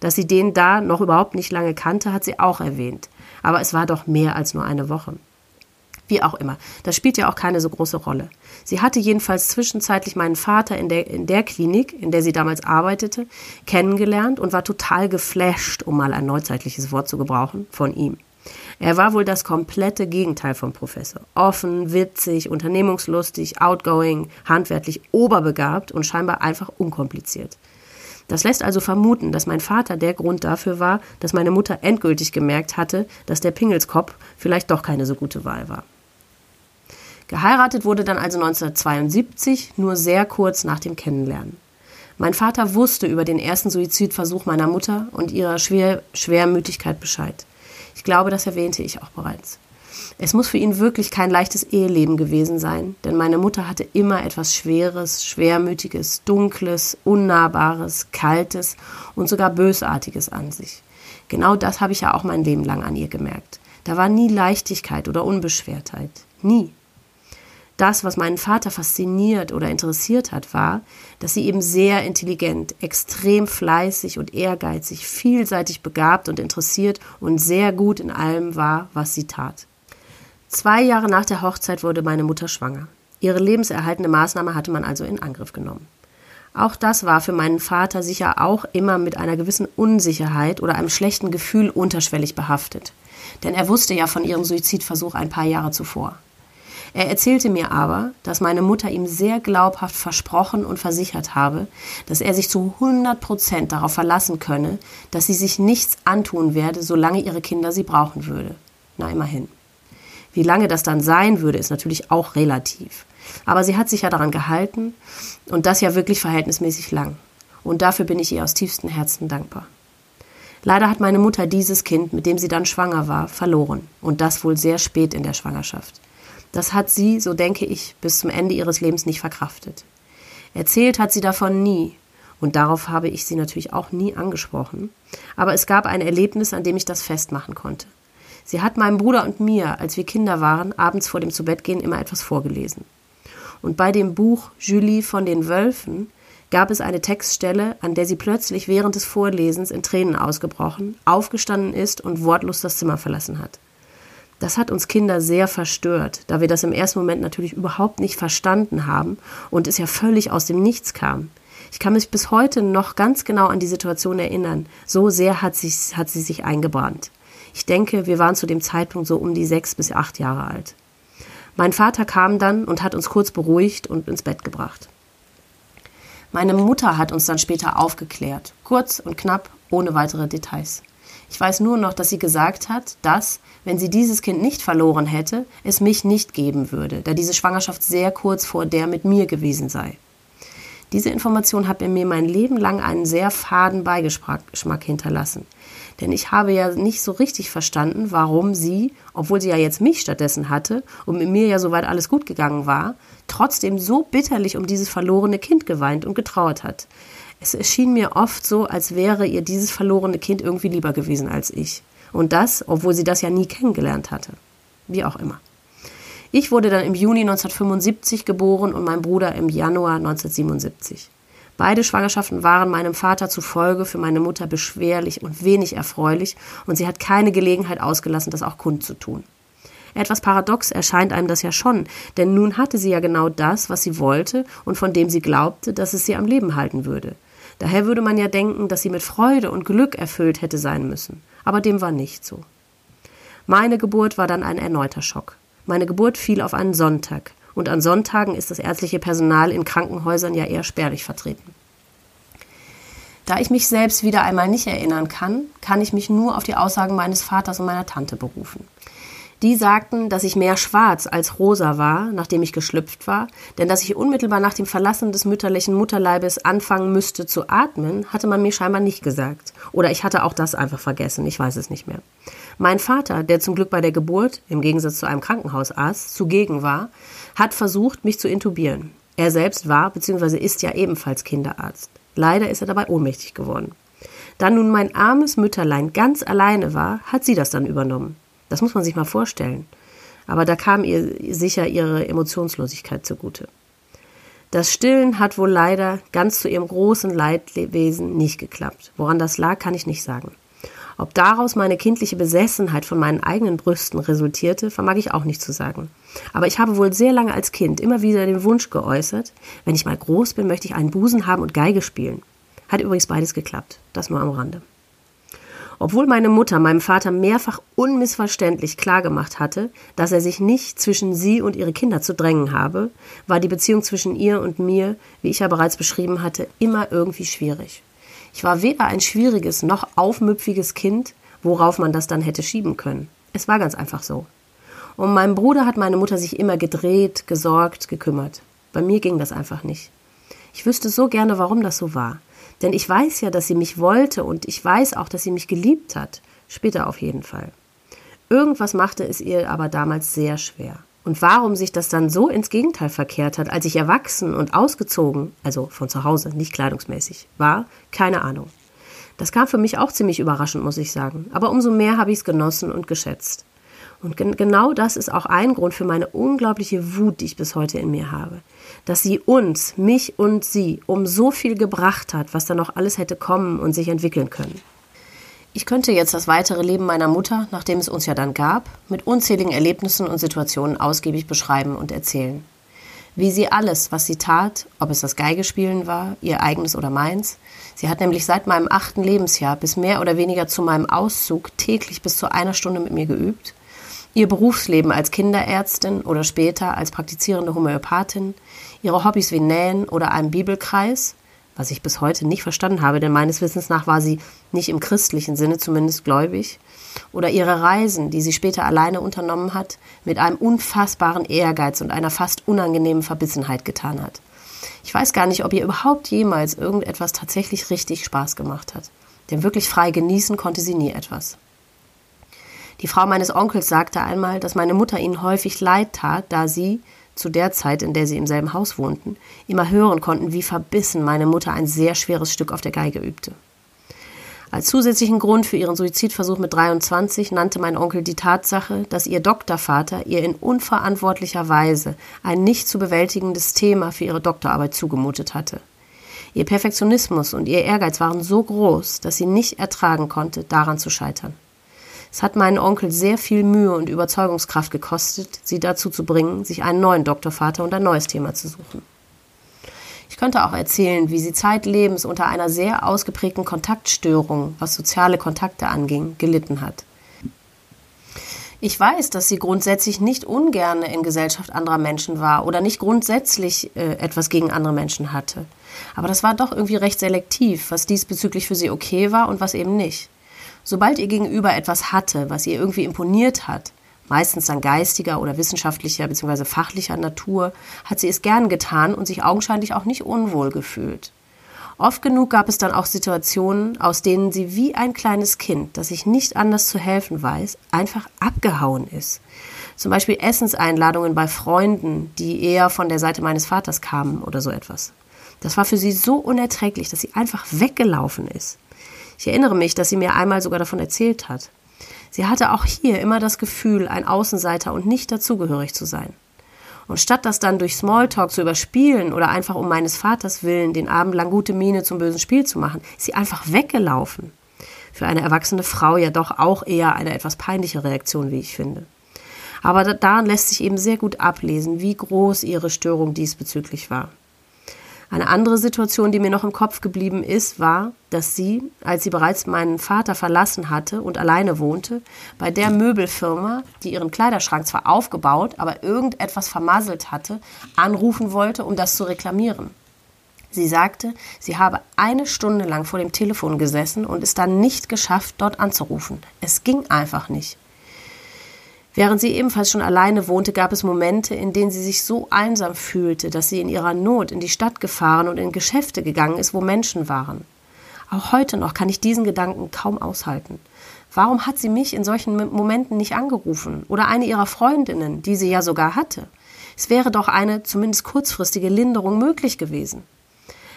Dass sie den da noch überhaupt nicht lange kannte, hat sie auch erwähnt. Aber es war doch mehr als nur eine Woche. Wie auch immer. Das spielt ja auch keine so große Rolle. Sie hatte jedenfalls zwischenzeitlich meinen Vater in der, in der Klinik, in der sie damals arbeitete, kennengelernt und war total geflasht, um mal ein neuzeitliches Wort zu gebrauchen, von ihm. Er war wohl das komplette Gegenteil vom Professor. Offen, witzig, unternehmungslustig, outgoing, handwerklich oberbegabt und scheinbar einfach unkompliziert. Das lässt also vermuten, dass mein Vater der Grund dafür war, dass meine Mutter endgültig gemerkt hatte, dass der Pingelskopf vielleicht doch keine so gute Wahl war. Geheiratet wurde dann also 1972, nur sehr kurz nach dem Kennenlernen. Mein Vater wusste über den ersten Suizidversuch meiner Mutter und ihrer Schwer Schwermütigkeit Bescheid. Ich glaube, das erwähnte ich auch bereits. Es muss für ihn wirklich kein leichtes Eheleben gewesen sein, denn meine Mutter hatte immer etwas Schweres, Schwermütiges, Dunkles, Unnahbares, Kaltes und sogar Bösartiges an sich. Genau das habe ich ja auch mein Leben lang an ihr gemerkt. Da war nie Leichtigkeit oder Unbeschwertheit. Nie. Das, was meinen Vater fasziniert oder interessiert hat, war, dass sie eben sehr intelligent, extrem fleißig und ehrgeizig, vielseitig begabt und interessiert und sehr gut in allem war, was sie tat. Zwei Jahre nach der Hochzeit wurde meine Mutter schwanger. Ihre lebenserhaltende Maßnahme hatte man also in Angriff genommen. Auch das war für meinen Vater sicher auch immer mit einer gewissen Unsicherheit oder einem schlechten Gefühl unterschwellig behaftet. Denn er wusste ja von ihrem Suizidversuch ein paar Jahre zuvor. Er erzählte mir aber, dass meine Mutter ihm sehr glaubhaft versprochen und versichert habe, dass er sich zu 100 Prozent darauf verlassen könne, dass sie sich nichts antun werde, solange ihre Kinder sie brauchen würde. Na immerhin. Wie lange das dann sein würde, ist natürlich auch relativ. Aber sie hat sich ja daran gehalten und das ja wirklich verhältnismäßig lang. Und dafür bin ich ihr aus tiefstem Herzen dankbar. Leider hat meine Mutter dieses Kind, mit dem sie dann schwanger war, verloren. Und das wohl sehr spät in der Schwangerschaft. Das hat sie, so denke ich, bis zum Ende ihres Lebens nicht verkraftet. Erzählt hat sie davon nie, und darauf habe ich sie natürlich auch nie angesprochen, aber es gab ein Erlebnis, an dem ich das festmachen konnte. Sie hat meinem Bruder und mir, als wir Kinder waren, abends vor dem Zubettgehen immer etwas vorgelesen. Und bei dem Buch Julie von den Wölfen gab es eine Textstelle, an der sie plötzlich während des Vorlesens in Tränen ausgebrochen, aufgestanden ist und wortlos das Zimmer verlassen hat. Das hat uns Kinder sehr verstört, da wir das im ersten Moment natürlich überhaupt nicht verstanden haben und es ja völlig aus dem Nichts kam. Ich kann mich bis heute noch ganz genau an die Situation erinnern. So sehr hat, sich, hat sie sich eingebrannt. Ich denke, wir waren zu dem Zeitpunkt so um die sechs bis acht Jahre alt. Mein Vater kam dann und hat uns kurz beruhigt und ins Bett gebracht. Meine Mutter hat uns dann später aufgeklärt, kurz und knapp, ohne weitere Details. Ich weiß nur noch, dass sie gesagt hat, dass, wenn sie dieses Kind nicht verloren hätte, es mich nicht geben würde, da diese Schwangerschaft sehr kurz vor der mit mir gewesen sei. Diese Information hat mir mein Leben lang einen sehr faden Beigeschmack hinterlassen. Denn ich habe ja nicht so richtig verstanden, warum sie, obwohl sie ja jetzt mich stattdessen hatte und mit mir ja soweit alles gut gegangen war, trotzdem so bitterlich um dieses verlorene Kind geweint und getrauert hat. Es erschien mir oft so, als wäre ihr dieses verlorene Kind irgendwie lieber gewesen als ich. Und das, obwohl sie das ja nie kennengelernt hatte. Wie auch immer. Ich wurde dann im Juni 1975 geboren und mein Bruder im Januar 1977. Beide Schwangerschaften waren meinem Vater zufolge für meine Mutter beschwerlich und wenig erfreulich und sie hat keine Gelegenheit ausgelassen, das auch kundzutun. Etwas paradox erscheint einem das ja schon, denn nun hatte sie ja genau das, was sie wollte und von dem sie glaubte, dass es sie am Leben halten würde. Daher würde man ja denken, dass sie mit Freude und Glück erfüllt hätte sein müssen. Aber dem war nicht so. Meine Geburt war dann ein erneuter Schock. Meine Geburt fiel auf einen Sonntag, und an Sonntagen ist das ärztliche Personal in Krankenhäusern ja eher spärlich vertreten. Da ich mich selbst wieder einmal nicht erinnern kann, kann ich mich nur auf die Aussagen meines Vaters und meiner Tante berufen. Die sagten, dass ich mehr schwarz als rosa war, nachdem ich geschlüpft war, denn dass ich unmittelbar nach dem Verlassen des mütterlichen Mutterleibes anfangen müsste zu atmen, hatte man mir scheinbar nicht gesagt. Oder ich hatte auch das einfach vergessen, ich weiß es nicht mehr. Mein Vater, der zum Glück bei der Geburt, im Gegensatz zu einem Krankenhausarzt, zugegen war, hat versucht, mich zu intubieren. Er selbst war bzw. ist ja ebenfalls Kinderarzt. Leider ist er dabei ohnmächtig geworden. Da nun mein armes Mütterlein ganz alleine war, hat sie das dann übernommen. Das muss man sich mal vorstellen. Aber da kam ihr sicher ihre Emotionslosigkeit zugute. Das Stillen hat wohl leider ganz zu ihrem großen Leidwesen nicht geklappt. Woran das lag, kann ich nicht sagen. Ob daraus meine kindliche Besessenheit von meinen eigenen Brüsten resultierte, vermag ich auch nicht zu sagen. Aber ich habe wohl sehr lange als Kind immer wieder den Wunsch geäußert, wenn ich mal groß bin, möchte ich einen Busen haben und Geige spielen. Hat übrigens beides geklappt. Das nur am Rande. Obwohl meine Mutter meinem Vater mehrfach unmissverständlich klargemacht hatte, dass er sich nicht zwischen sie und ihre Kinder zu drängen habe, war die Beziehung zwischen ihr und mir, wie ich ja bereits beschrieben hatte, immer irgendwie schwierig. Ich war weder ein schwieriges noch aufmüpfiges Kind, worauf man das dann hätte schieben können. Es war ganz einfach so. Um meinen Bruder hat meine Mutter sich immer gedreht, gesorgt, gekümmert. Bei mir ging das einfach nicht. Ich wüsste so gerne, warum das so war. Denn ich weiß ja, dass sie mich wollte und ich weiß auch, dass sie mich geliebt hat. Später auf jeden Fall. Irgendwas machte es ihr aber damals sehr schwer. Und warum sich das dann so ins Gegenteil verkehrt hat, als ich erwachsen und ausgezogen, also von zu Hause, nicht kleidungsmäßig, war, keine Ahnung. Das kam für mich auch ziemlich überraschend, muss ich sagen. Aber umso mehr habe ich es genossen und geschätzt. Und gen genau das ist auch ein Grund für meine unglaubliche Wut, die ich bis heute in mir habe. Dass sie uns, mich und sie, um so viel gebracht hat, was da noch alles hätte kommen und sich entwickeln können. Ich könnte jetzt das weitere Leben meiner Mutter, nachdem es uns ja dann gab, mit unzähligen Erlebnissen und Situationen ausgiebig beschreiben und erzählen. Wie sie alles, was sie tat, ob es das Geigespielen war, ihr eigenes oder meins, sie hat nämlich seit meinem achten Lebensjahr bis mehr oder weniger zu meinem Auszug täglich bis zu einer Stunde mit mir geübt, Ihr Berufsleben als Kinderärztin oder später als praktizierende Homöopathin, ihre Hobbys wie Nähen oder einem Bibelkreis, was ich bis heute nicht verstanden habe, denn meines Wissens nach war sie nicht im christlichen Sinne zumindest gläubig, oder ihre Reisen, die sie später alleine unternommen hat, mit einem unfassbaren Ehrgeiz und einer fast unangenehmen Verbissenheit getan hat. Ich weiß gar nicht, ob ihr überhaupt jemals irgendetwas tatsächlich richtig Spaß gemacht hat. Denn wirklich frei genießen konnte sie nie etwas. Die Frau meines Onkels sagte einmal, dass meine Mutter ihnen häufig leid tat, da sie, zu der Zeit, in der sie im selben Haus wohnten, immer hören konnten, wie verbissen meine Mutter ein sehr schweres Stück auf der Geige übte. Als zusätzlichen Grund für ihren Suizidversuch mit 23 nannte mein Onkel die Tatsache, dass ihr Doktorvater ihr in unverantwortlicher Weise ein nicht zu bewältigendes Thema für ihre Doktorarbeit zugemutet hatte. Ihr Perfektionismus und ihr Ehrgeiz waren so groß, dass sie nicht ertragen konnte, daran zu scheitern. Es hat meinen Onkel sehr viel Mühe und Überzeugungskraft gekostet, sie dazu zu bringen, sich einen neuen Doktorvater und ein neues Thema zu suchen. Ich könnte auch erzählen, wie sie zeitlebens unter einer sehr ausgeprägten Kontaktstörung, was soziale Kontakte anging, gelitten hat. Ich weiß, dass sie grundsätzlich nicht ungern in Gesellschaft anderer Menschen war oder nicht grundsätzlich äh, etwas gegen andere Menschen hatte. Aber das war doch irgendwie recht selektiv, was diesbezüglich für sie okay war und was eben nicht. Sobald ihr Gegenüber etwas hatte, was ihr irgendwie imponiert hat, meistens dann geistiger oder wissenschaftlicher bzw. fachlicher Natur, hat sie es gern getan und sich augenscheinlich auch nicht unwohl gefühlt. Oft genug gab es dann auch Situationen, aus denen sie wie ein kleines Kind, das sich nicht anders zu helfen weiß, einfach abgehauen ist. Zum Beispiel Essenseinladungen bei Freunden, die eher von der Seite meines Vaters kamen oder so etwas. Das war für sie so unerträglich, dass sie einfach weggelaufen ist. Ich erinnere mich, dass sie mir einmal sogar davon erzählt hat. Sie hatte auch hier immer das Gefühl, ein Außenseiter und nicht dazugehörig zu sein. Und statt das dann durch Smalltalk zu überspielen oder einfach um meines Vaters willen den Abend lang gute Miene zum bösen Spiel zu machen, ist sie einfach weggelaufen. Für eine erwachsene Frau ja doch auch eher eine etwas peinliche Reaktion, wie ich finde. Aber daran lässt sich eben sehr gut ablesen, wie groß ihre Störung diesbezüglich war. Eine andere Situation, die mir noch im Kopf geblieben ist, war, dass sie, als sie bereits meinen Vater verlassen hatte und alleine wohnte, bei der Möbelfirma, die ihren Kleiderschrank zwar aufgebaut, aber irgendetwas vermasselt hatte, anrufen wollte, um das zu reklamieren. Sie sagte, sie habe eine Stunde lang vor dem Telefon gesessen und es dann nicht geschafft, dort anzurufen. Es ging einfach nicht. Während sie ebenfalls schon alleine wohnte, gab es Momente, in denen sie sich so einsam fühlte, dass sie in ihrer Not in die Stadt gefahren und in Geschäfte gegangen ist, wo Menschen waren. Auch heute noch kann ich diesen Gedanken kaum aushalten. Warum hat sie mich in solchen Momenten nicht angerufen oder eine ihrer Freundinnen, die sie ja sogar hatte? Es wäre doch eine zumindest kurzfristige Linderung möglich gewesen.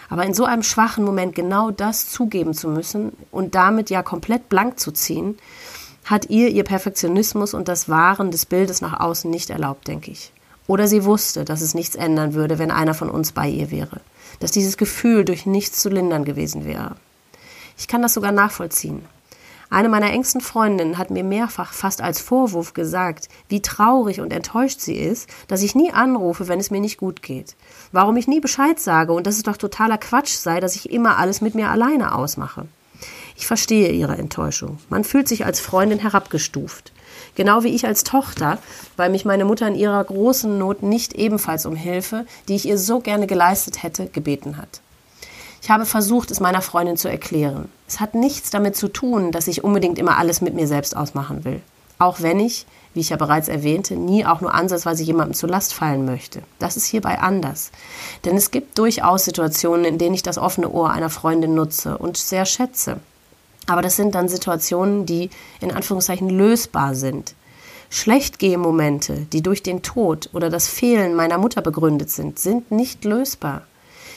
Aber in so einem schwachen Moment genau das zugeben zu müssen und damit ja komplett blank zu ziehen, hat ihr ihr Perfektionismus und das Wahren des Bildes nach außen nicht erlaubt, denke ich. Oder sie wusste, dass es nichts ändern würde, wenn einer von uns bei ihr wäre, dass dieses Gefühl durch nichts zu lindern gewesen wäre. Ich kann das sogar nachvollziehen. Eine meiner engsten Freundinnen hat mir mehrfach fast als Vorwurf gesagt, wie traurig und enttäuscht sie ist, dass ich nie anrufe, wenn es mir nicht gut geht. Warum ich nie Bescheid sage und dass es doch totaler Quatsch sei, dass ich immer alles mit mir alleine ausmache. Ich verstehe ihre Enttäuschung. Man fühlt sich als Freundin herabgestuft. Genau wie ich als Tochter, weil mich meine Mutter in ihrer großen Not nicht ebenfalls um Hilfe, die ich ihr so gerne geleistet hätte, gebeten hat. Ich habe versucht, es meiner Freundin zu erklären. Es hat nichts damit zu tun, dass ich unbedingt immer alles mit mir selbst ausmachen will. Auch wenn ich, wie ich ja bereits erwähnte, nie auch nur ansatzweise jemandem zur Last fallen möchte. Das ist hierbei anders. Denn es gibt durchaus Situationen, in denen ich das offene Ohr einer Freundin nutze und sehr schätze. Aber das sind dann Situationen, die in Anführungszeichen lösbar sind. Schlechtgehmomente, die durch den Tod oder das Fehlen meiner Mutter begründet sind, sind nicht lösbar.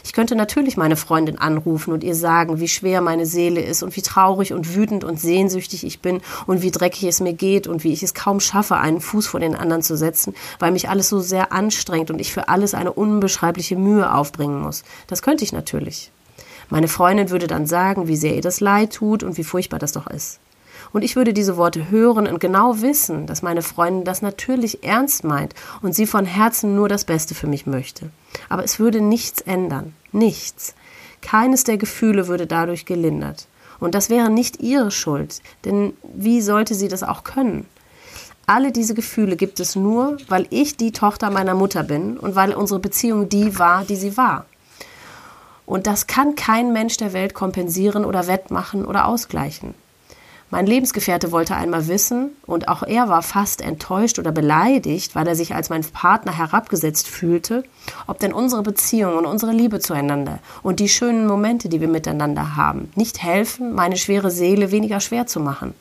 Ich könnte natürlich meine Freundin anrufen und ihr sagen, wie schwer meine Seele ist und wie traurig und wütend und sehnsüchtig ich bin und wie dreckig es mir geht und wie ich es kaum schaffe, einen Fuß vor den anderen zu setzen, weil mich alles so sehr anstrengt und ich für alles eine unbeschreibliche Mühe aufbringen muss. Das könnte ich natürlich. Meine Freundin würde dann sagen, wie sehr ihr das leid tut und wie furchtbar das doch ist. Und ich würde diese Worte hören und genau wissen, dass meine Freundin das natürlich ernst meint und sie von Herzen nur das Beste für mich möchte. Aber es würde nichts ändern. Nichts. Keines der Gefühle würde dadurch gelindert. Und das wäre nicht ihre Schuld, denn wie sollte sie das auch können? Alle diese Gefühle gibt es nur, weil ich die Tochter meiner Mutter bin und weil unsere Beziehung die war, die sie war. Und das kann kein Mensch der Welt kompensieren oder wettmachen oder ausgleichen. Mein Lebensgefährte wollte einmal wissen, und auch er war fast enttäuscht oder beleidigt, weil er sich als mein Partner herabgesetzt fühlte, ob denn unsere Beziehung und unsere Liebe zueinander und die schönen Momente, die wir miteinander haben, nicht helfen, meine schwere Seele weniger schwer zu machen.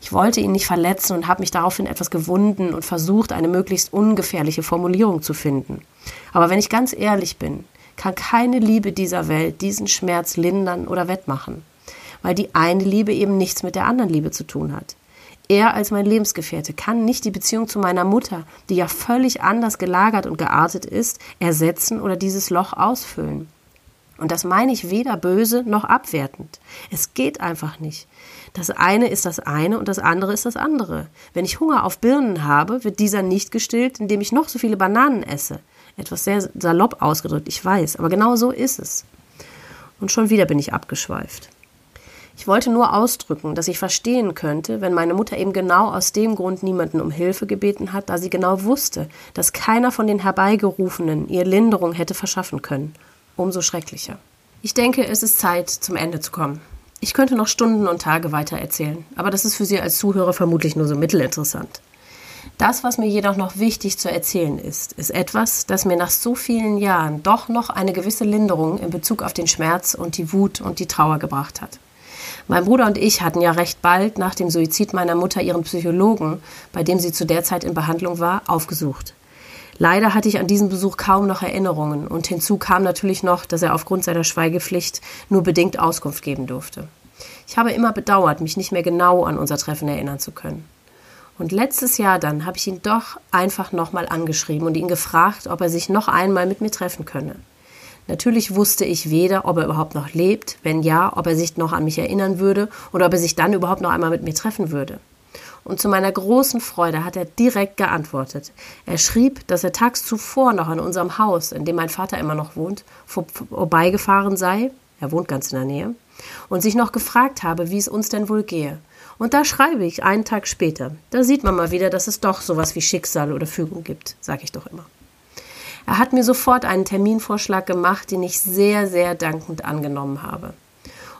Ich wollte ihn nicht verletzen und habe mich daraufhin etwas gewunden und versucht, eine möglichst ungefährliche Formulierung zu finden. Aber wenn ich ganz ehrlich bin, kann keine Liebe dieser Welt diesen Schmerz lindern oder wettmachen, weil die eine Liebe eben nichts mit der anderen Liebe zu tun hat. Er als mein Lebensgefährte kann nicht die Beziehung zu meiner Mutter, die ja völlig anders gelagert und geartet ist, ersetzen oder dieses Loch ausfüllen. Und das meine ich weder böse noch abwertend. Es geht einfach nicht. Das eine ist das eine und das andere ist das andere. Wenn ich Hunger auf Birnen habe, wird dieser nicht gestillt, indem ich noch so viele Bananen esse. Etwas sehr salopp ausgedrückt, ich weiß, aber genau so ist es. Und schon wieder bin ich abgeschweift. Ich wollte nur ausdrücken, dass ich verstehen könnte, wenn meine Mutter eben genau aus dem Grund niemanden um Hilfe gebeten hat, da sie genau wusste, dass keiner von den Herbeigerufenen ihr Linderung hätte verschaffen können. Umso schrecklicher. Ich denke, es ist Zeit, zum Ende zu kommen. Ich könnte noch Stunden und Tage weiter erzählen, aber das ist für Sie als Zuhörer vermutlich nur so mittelinteressant. Das, was mir jedoch noch wichtig zu erzählen ist, ist etwas, das mir nach so vielen Jahren doch noch eine gewisse Linderung in Bezug auf den Schmerz und die Wut und die Trauer gebracht hat. Mein Bruder und ich hatten ja recht bald nach dem Suizid meiner Mutter ihren Psychologen, bei dem sie zu der Zeit in Behandlung war, aufgesucht. Leider hatte ich an diesen Besuch kaum noch Erinnerungen und hinzu kam natürlich noch, dass er aufgrund seiner Schweigepflicht nur bedingt Auskunft geben durfte. Ich habe immer bedauert, mich nicht mehr genau an unser Treffen erinnern zu können. Und letztes Jahr dann habe ich ihn doch einfach nochmal angeschrieben und ihn gefragt, ob er sich noch einmal mit mir treffen könne. Natürlich wusste ich weder, ob er überhaupt noch lebt, wenn ja, ob er sich noch an mich erinnern würde oder ob er sich dann überhaupt noch einmal mit mir treffen würde. Und zu meiner großen Freude hat er direkt geantwortet. Er schrieb, dass er tags zuvor noch an unserem Haus, in dem mein Vater immer noch wohnt, vorbeigefahren sei, er wohnt ganz in der Nähe, und sich noch gefragt habe, wie es uns denn wohl gehe. Und da schreibe ich einen Tag später. Da sieht man mal wieder, dass es doch sowas wie Schicksal oder Fügung gibt, sage ich doch immer. Er hat mir sofort einen Terminvorschlag gemacht, den ich sehr, sehr dankend angenommen habe.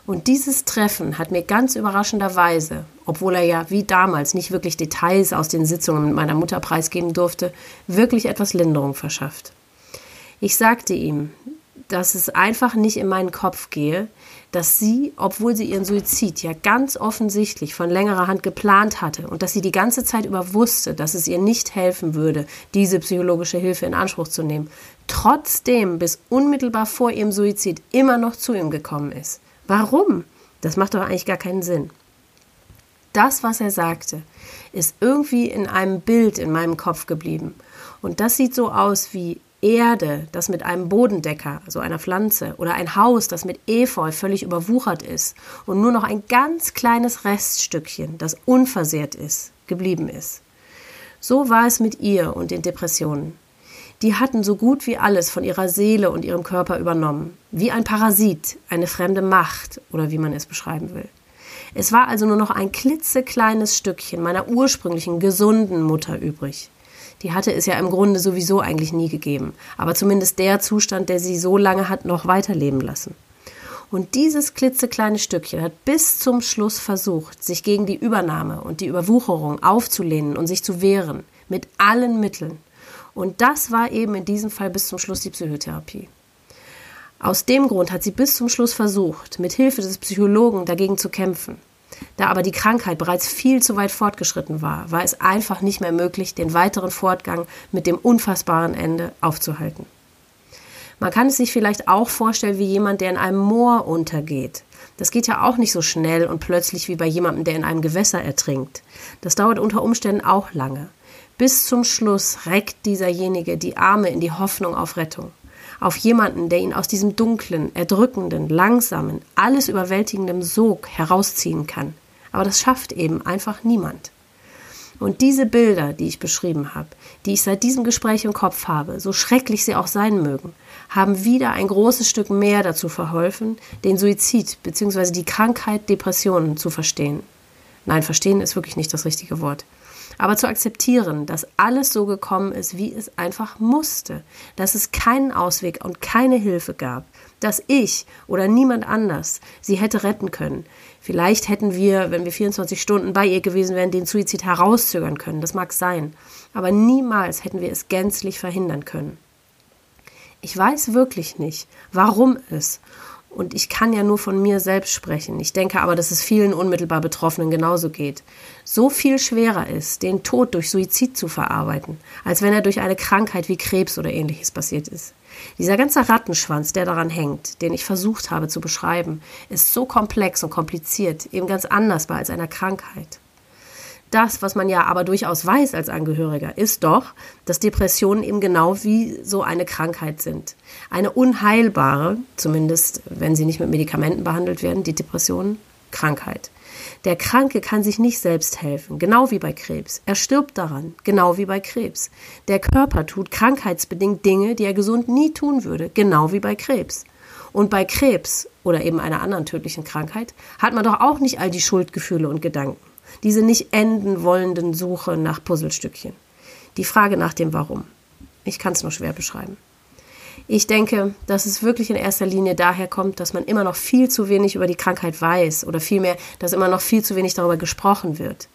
Und dieses Treffen hat mir ganz überraschenderweise, obwohl er ja wie damals nicht wirklich Details aus den Sitzungen mit meiner Mutter preisgeben durfte, wirklich etwas Linderung verschafft. Ich sagte ihm, dass es einfach nicht in meinen Kopf gehe, dass sie, obwohl sie ihren Suizid ja ganz offensichtlich von längerer Hand geplant hatte und dass sie die ganze Zeit über wusste, dass es ihr nicht helfen würde, diese psychologische Hilfe in Anspruch zu nehmen, trotzdem bis unmittelbar vor ihrem Suizid immer noch zu ihm gekommen ist. Warum? Das macht doch eigentlich gar keinen Sinn. Das, was er sagte, ist irgendwie in einem Bild in meinem Kopf geblieben. Und das sieht so aus wie Erde, das mit einem Bodendecker, also einer Pflanze, oder ein Haus, das mit Efeu völlig überwuchert ist und nur noch ein ganz kleines Reststückchen, das unversehrt ist, geblieben ist. So war es mit ihr und den Depressionen die hatten so gut wie alles von ihrer Seele und ihrem Körper übernommen, wie ein Parasit, eine fremde Macht oder wie man es beschreiben will. Es war also nur noch ein klitzekleines Stückchen meiner ursprünglichen gesunden Mutter übrig. Die hatte es ja im Grunde sowieso eigentlich nie gegeben, aber zumindest der Zustand, der sie so lange hat noch weiterleben lassen. Und dieses klitzekleine Stückchen hat bis zum Schluss versucht, sich gegen die Übernahme und die Überwucherung aufzulehnen und sich zu wehren, mit allen Mitteln. Und das war eben in diesem Fall bis zum Schluss die Psychotherapie. Aus dem Grund hat sie bis zum Schluss versucht, mit Hilfe des Psychologen dagegen zu kämpfen. Da aber die Krankheit bereits viel zu weit fortgeschritten war, war es einfach nicht mehr möglich, den weiteren Fortgang mit dem unfassbaren Ende aufzuhalten. Man kann es sich vielleicht auch vorstellen wie jemand, der in einem Moor untergeht. Das geht ja auch nicht so schnell und plötzlich wie bei jemandem, der in einem Gewässer ertrinkt. Das dauert unter Umständen auch lange. Bis zum Schluss reckt dieserjenige die Arme in die Hoffnung auf Rettung. Auf jemanden, der ihn aus diesem dunklen, erdrückenden, langsamen, alles überwältigenden Sog herausziehen kann. Aber das schafft eben einfach niemand. Und diese Bilder, die ich beschrieben habe, die ich seit diesem Gespräch im Kopf habe, so schrecklich sie auch sein mögen, haben wieder ein großes Stück mehr dazu verholfen, den Suizid bzw. die Krankheit Depressionen zu verstehen. Nein, verstehen ist wirklich nicht das richtige Wort aber zu akzeptieren, dass alles so gekommen ist, wie es einfach musste, dass es keinen Ausweg und keine Hilfe gab, dass ich oder niemand anders sie hätte retten können. Vielleicht hätten wir, wenn wir 24 Stunden bei ihr gewesen wären, den Suizid herauszögern können, das mag sein, aber niemals hätten wir es gänzlich verhindern können. Ich weiß wirklich nicht, warum es und ich kann ja nur von mir selbst sprechen. Ich denke aber, dass es vielen unmittelbar Betroffenen genauso geht. So viel schwerer ist, den Tod durch Suizid zu verarbeiten, als wenn er durch eine Krankheit wie Krebs oder ähnliches passiert ist. Dieser ganze Rattenschwanz, der daran hängt, den ich versucht habe zu beschreiben, ist so komplex und kompliziert, eben ganz anders bei als einer Krankheit. Das, was man ja aber durchaus weiß als Angehöriger, ist doch, dass Depressionen eben genau wie so eine Krankheit sind. Eine unheilbare, zumindest wenn sie nicht mit Medikamenten behandelt werden, die Depressionen, Krankheit. Der Kranke kann sich nicht selbst helfen, genau wie bei Krebs. Er stirbt daran, genau wie bei Krebs. Der Körper tut krankheitsbedingt Dinge, die er gesund nie tun würde, genau wie bei Krebs. Und bei Krebs oder eben einer anderen tödlichen Krankheit hat man doch auch nicht all die Schuldgefühle und Gedanken diese nicht enden wollenden Suche nach Puzzlestückchen. Die Frage nach dem Warum. Ich kann es nur schwer beschreiben. Ich denke, dass es wirklich in erster Linie daher kommt, dass man immer noch viel zu wenig über die Krankheit weiß oder vielmehr, dass immer noch viel zu wenig darüber gesprochen wird.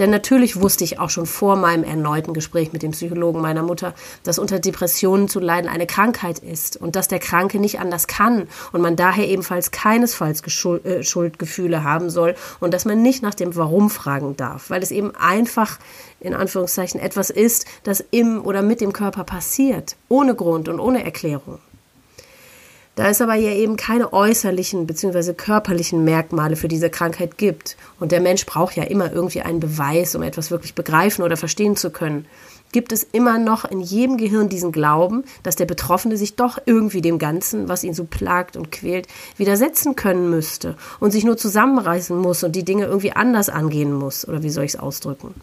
Denn natürlich wusste ich auch schon vor meinem erneuten Gespräch mit dem Psychologen meiner Mutter, dass unter Depressionen zu leiden eine Krankheit ist und dass der Kranke nicht anders kann und man daher ebenfalls keinesfalls äh, Schuldgefühle haben soll und dass man nicht nach dem Warum fragen darf, weil es eben einfach in Anführungszeichen etwas ist, das im oder mit dem Körper passiert, ohne Grund und ohne Erklärung. Da es aber ja eben keine äußerlichen bzw. körperlichen Merkmale für diese Krankheit gibt und der Mensch braucht ja immer irgendwie einen Beweis, um etwas wirklich begreifen oder verstehen zu können, gibt es immer noch in jedem Gehirn diesen Glauben, dass der Betroffene sich doch irgendwie dem Ganzen, was ihn so plagt und quält, widersetzen können müsste und sich nur zusammenreißen muss und die Dinge irgendwie anders angehen muss, oder wie soll ich es ausdrücken?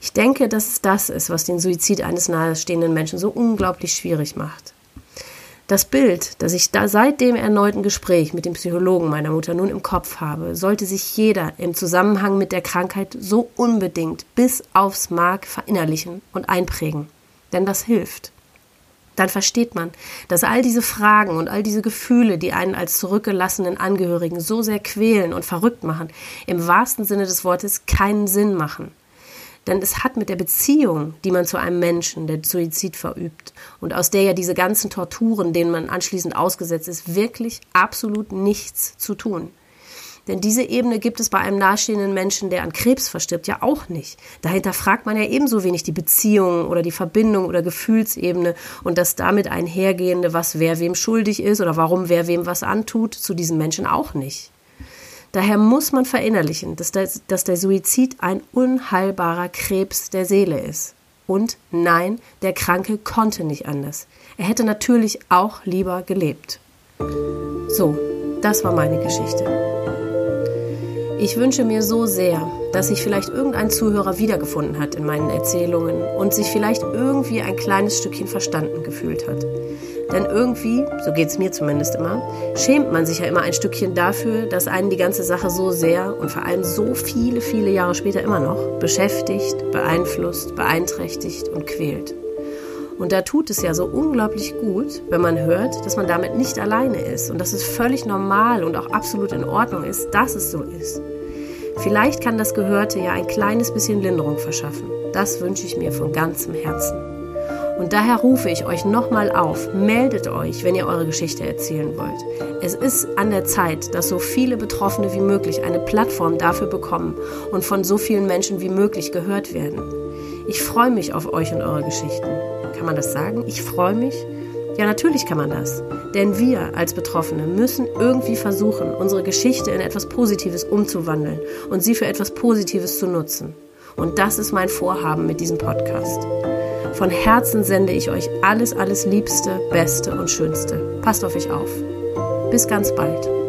Ich denke, dass es das ist, was den Suizid eines nahestehenden Menschen so unglaublich schwierig macht. Das Bild, das ich da seit dem erneuten Gespräch mit dem Psychologen meiner Mutter nun im Kopf habe, sollte sich jeder im Zusammenhang mit der Krankheit so unbedingt bis aufs Mark verinnerlichen und einprägen. Denn das hilft. Dann versteht man, dass all diese Fragen und all diese Gefühle, die einen als zurückgelassenen Angehörigen so sehr quälen und verrückt machen, im wahrsten Sinne des Wortes keinen Sinn machen. Denn es hat mit der Beziehung, die man zu einem Menschen, der Suizid verübt und aus der ja diese ganzen Torturen, denen man anschließend ausgesetzt ist, wirklich absolut nichts zu tun. Denn diese Ebene gibt es bei einem nahestehenden Menschen, der an Krebs verstirbt, ja auch nicht. Dahinter fragt man ja ebenso wenig die Beziehung oder die Verbindung oder Gefühlsebene und das damit einhergehende, was wer wem schuldig ist oder warum wer wem was antut, zu diesem Menschen auch nicht. Daher muss man verinnerlichen, dass der, dass der Suizid ein unheilbarer Krebs der Seele ist. Und nein, der Kranke konnte nicht anders. Er hätte natürlich auch lieber gelebt. So, das war meine Geschichte. Ich wünsche mir so sehr, dass sich vielleicht irgendein Zuhörer wiedergefunden hat in meinen Erzählungen und sich vielleicht irgendwie ein kleines Stückchen verstanden gefühlt hat. Denn irgendwie, so geht es mir zumindest immer, schämt man sich ja immer ein Stückchen dafür, dass einen die ganze Sache so sehr und vor allem so viele, viele Jahre später immer noch beschäftigt, beeinflusst, beeinträchtigt und quält. Und da tut es ja so unglaublich gut, wenn man hört, dass man damit nicht alleine ist und dass es völlig normal und auch absolut in Ordnung ist, dass es so ist. Vielleicht kann das Gehörte ja ein kleines bisschen Linderung verschaffen. Das wünsche ich mir von ganzem Herzen. Und daher rufe ich euch nochmal auf, meldet euch, wenn ihr eure Geschichte erzählen wollt. Es ist an der Zeit, dass so viele Betroffene wie möglich eine Plattform dafür bekommen und von so vielen Menschen wie möglich gehört werden. Ich freue mich auf euch und eure Geschichten. Kann man das sagen? Ich freue mich? Ja, natürlich kann man das. Denn wir als Betroffene müssen irgendwie versuchen, unsere Geschichte in etwas Positives umzuwandeln und sie für etwas Positives zu nutzen. Und das ist mein Vorhaben mit diesem Podcast. Von Herzen sende ich euch alles, alles Liebste, Beste und Schönste. Passt auf euch auf. Bis ganz bald.